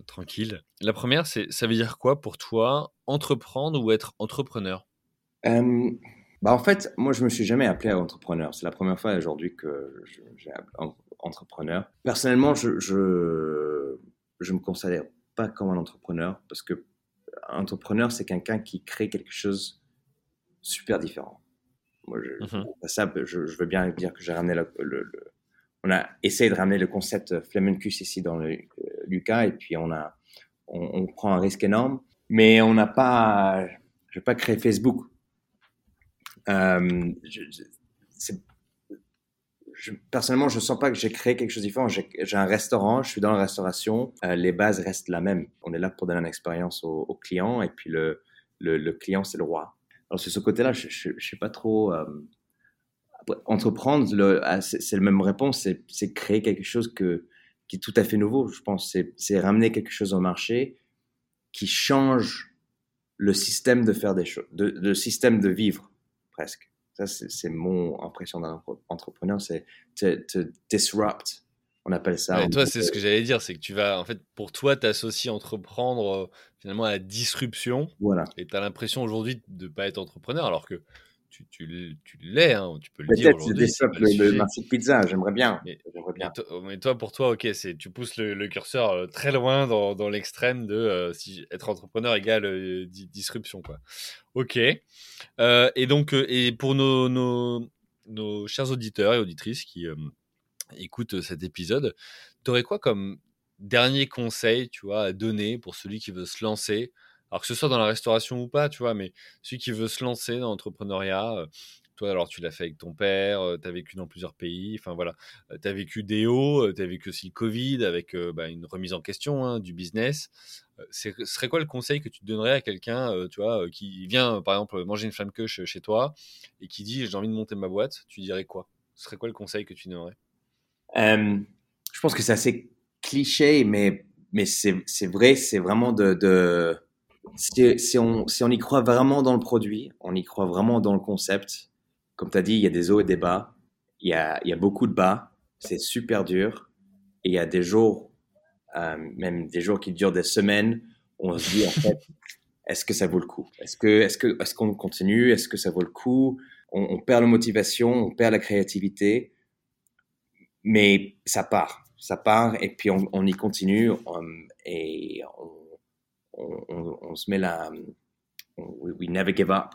tranquille. La première, c'est ça veut dire quoi pour toi entreprendre ou être entrepreneur? Bah en fait, moi, je me suis jamais appelé entrepreneur. C'est la première fois aujourd'hui que j'ai entrepreneur. Personnellement, je, je, je me considère pas comme un entrepreneur parce que un entrepreneur, c'est quelqu'un qui crée quelque chose super différent. Moi, je, mhm. ça, je, veux bien dire que j'ai ramené le, on a essayé de ramener le concept Flamencus ici dans le, Lucas et puis on a, on, prend un risque énorme, mais on n'a pas, je vais pas créer Facebook. Euh, personnellement, je ne sens pas que j'ai créé quelque chose de différent. J'ai un restaurant, je suis dans la restauration, euh, les bases restent la même. On est là pour donner une expérience au, client et puis le, le, client, c'est le roi. Alors, sur ce côté-là, je ne sais pas trop. Euh, entreprendre, ah, c'est la même réponse, c'est créer quelque chose que, qui est tout à fait nouveau, je pense. C'est ramener quelque chose au marché qui change le système de faire des choses, le système de vivre, presque. Ça, c'est mon impression d'un entrepreneur, c'est te, disrupt. On appelle ça. Et toi, c'est ce que j'allais dire, c'est que tu vas, en fait, pour toi, t'associes entreprendre euh, finalement à la disruption. Voilà. Et tu as l'impression aujourd'hui de ne pas être entrepreneur, alors que tu, tu, tu l'es, hein, tu peux le dire. Peut-être le, le, marché de pizza, j'aimerais bien. Mais, bien. Mais, toi, pour toi, ok, c'est tu pousses le, curseur euh, très loin dans, dans l'extrême de euh, si être entrepreneur égale euh, disruption, quoi. Ok. et donc, et pour nos, nos, nos, chers auditeurs et auditrices qui écoutent cet épisode, tu aurais quoi comme dernier conseil, tu vois, à donner pour celui qui veut se lancer alors que ce soit dans la restauration ou pas, tu vois, mais celui qui veut se lancer dans l'entrepreneuriat, toi, alors tu l'as fait avec ton père, tu as vécu dans plusieurs pays, enfin voilà, tu as vécu des hauts, tu as vécu aussi le Covid avec bah, une remise en question hein, du business. ce serait quoi le conseil que tu donnerais à quelqu'un, tu vois, qui vient par exemple manger une flamme queue chez toi et qui dit j'ai envie de monter ma boîte, tu dirais quoi? Ce serait quoi le conseil que tu donnerais? Je pense que c'est assez cliché, mais, mais c'est vrai, c'est vraiment de si, on, si on y croit vraiment dans le produit, on y croit vraiment dans le concept, comme tu as dit, il y a des hauts et des bas, il y a, y a beaucoup de bas, c'est super dur, et il y a des jours, euh, même des jours qui durent des semaines, on se dit en fait, est-ce que ça vaut le coup? Est-ce que que est-ce qu'on continue? Est-ce que ça vaut le coup? On, perd la motivation, on perd la créativité, mais ça part, ça part, et puis on, on y continue, et on, on, se met là, we, never give up,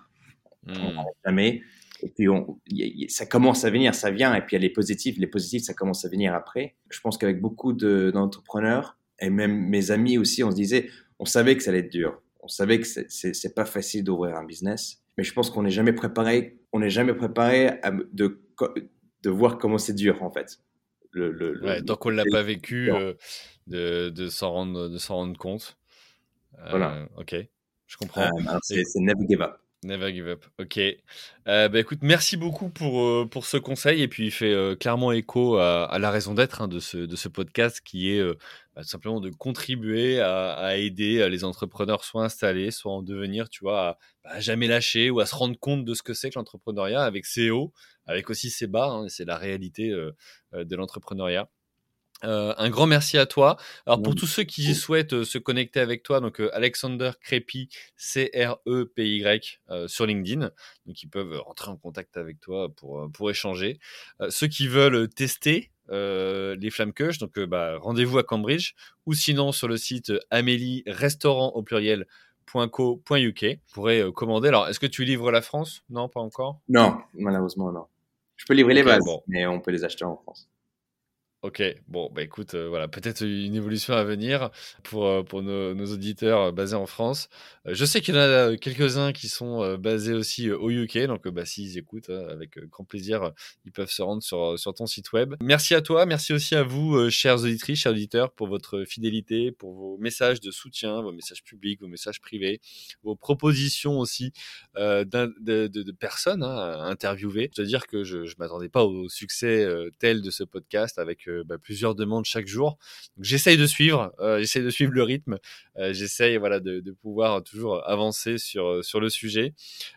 on hmm. jamais. Et puis on, ça commence à venir, ça vient, et puis il y a les positifs, les positifs, ça commence à venir après. Je pense qu'avec beaucoup d'entrepreneurs, et même mes amis aussi, on se disait, on savait que ça allait être dur, on savait que c'est pas facile d'ouvrir un business, mais je pense qu'on n'est jamais préparé, on n'est jamais préparé de, de voir comment c'est dur en fait. Le, le, ouais, tant qu'on l'a pas vécu, euh, de, de s'en rendre, rendre compte. Voilà. Euh, ok, je comprends. Euh, c'est never give up. Never give up. Ok. Euh, bah, écoute, merci beaucoup pour, pour ce conseil. Et puis, il fait clairement écho à, la raison d'être hein, de, ce, de ce podcast qui est bah, tout simplement de contribuer à, aider les entrepreneurs soit installés, soit en devenir, tu vois, à, bah, jamais lâcher ou à se rendre compte de ce que c'est que l'entrepreneuriat avec ses hauts, avec aussi ses bas. Hein, c'est la réalité de l'entrepreneuriat. Euh, un grand merci à toi. Alors pour tous ceux qui souhaitent euh, se connecter avec toi, donc euh, Alexander Crépy, C-R-E-P-Y sur LinkedIn, donc ils peuvent rentrer en contact avec toi pour, pour échanger. ceux qui veulent tester les flammes queues, donc bah, rendez-vous à Cambridge ou sinon sur le site Amélie Restaurant au pluriel .co.uk pourrez commander. Alors, est-ce que tu livres la France? Non, pas encore? Non, malheureusement non. Je peux livrer les bases, mais on peut les acheter en France. Ok, bon, bah écoute, euh, voilà, peut-être une évolution à venir pour, euh, pour nos, auditeurs euh, basés en France. je sais qu'il y en a quelques-uns qui sont basés aussi au UK, donc bah, s'ils écoutent, hein, avec grand plaisir, ils peuvent se rendre sur, sur ton site web. Merci à toi, merci aussi à vous, chers auditrices, chers auditeurs, pour votre fidélité, pour vos messages de soutien, vos messages publics, vos messages privés, vos propositions aussi de, personnes hein, à interviewer. Je veux dire que je ne m'attendais pas au succès tel de ce podcast avec bah, plusieurs demandes chaque jour. J'essaye de suivre, euh, j'essaye de suivre le rythme, euh, j'essaye voilà de, pouvoir toujours avancer sur euh, sur le sujet.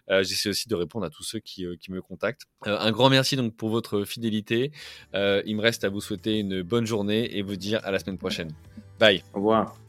j'essaie aussi de répondre à tous ceux qui, qui me contactent. un grand merci donc pour votre fidélité. il me reste à vous souhaiter une bonne journée et vous dire à la semaine prochaine. Bye. Au revoir.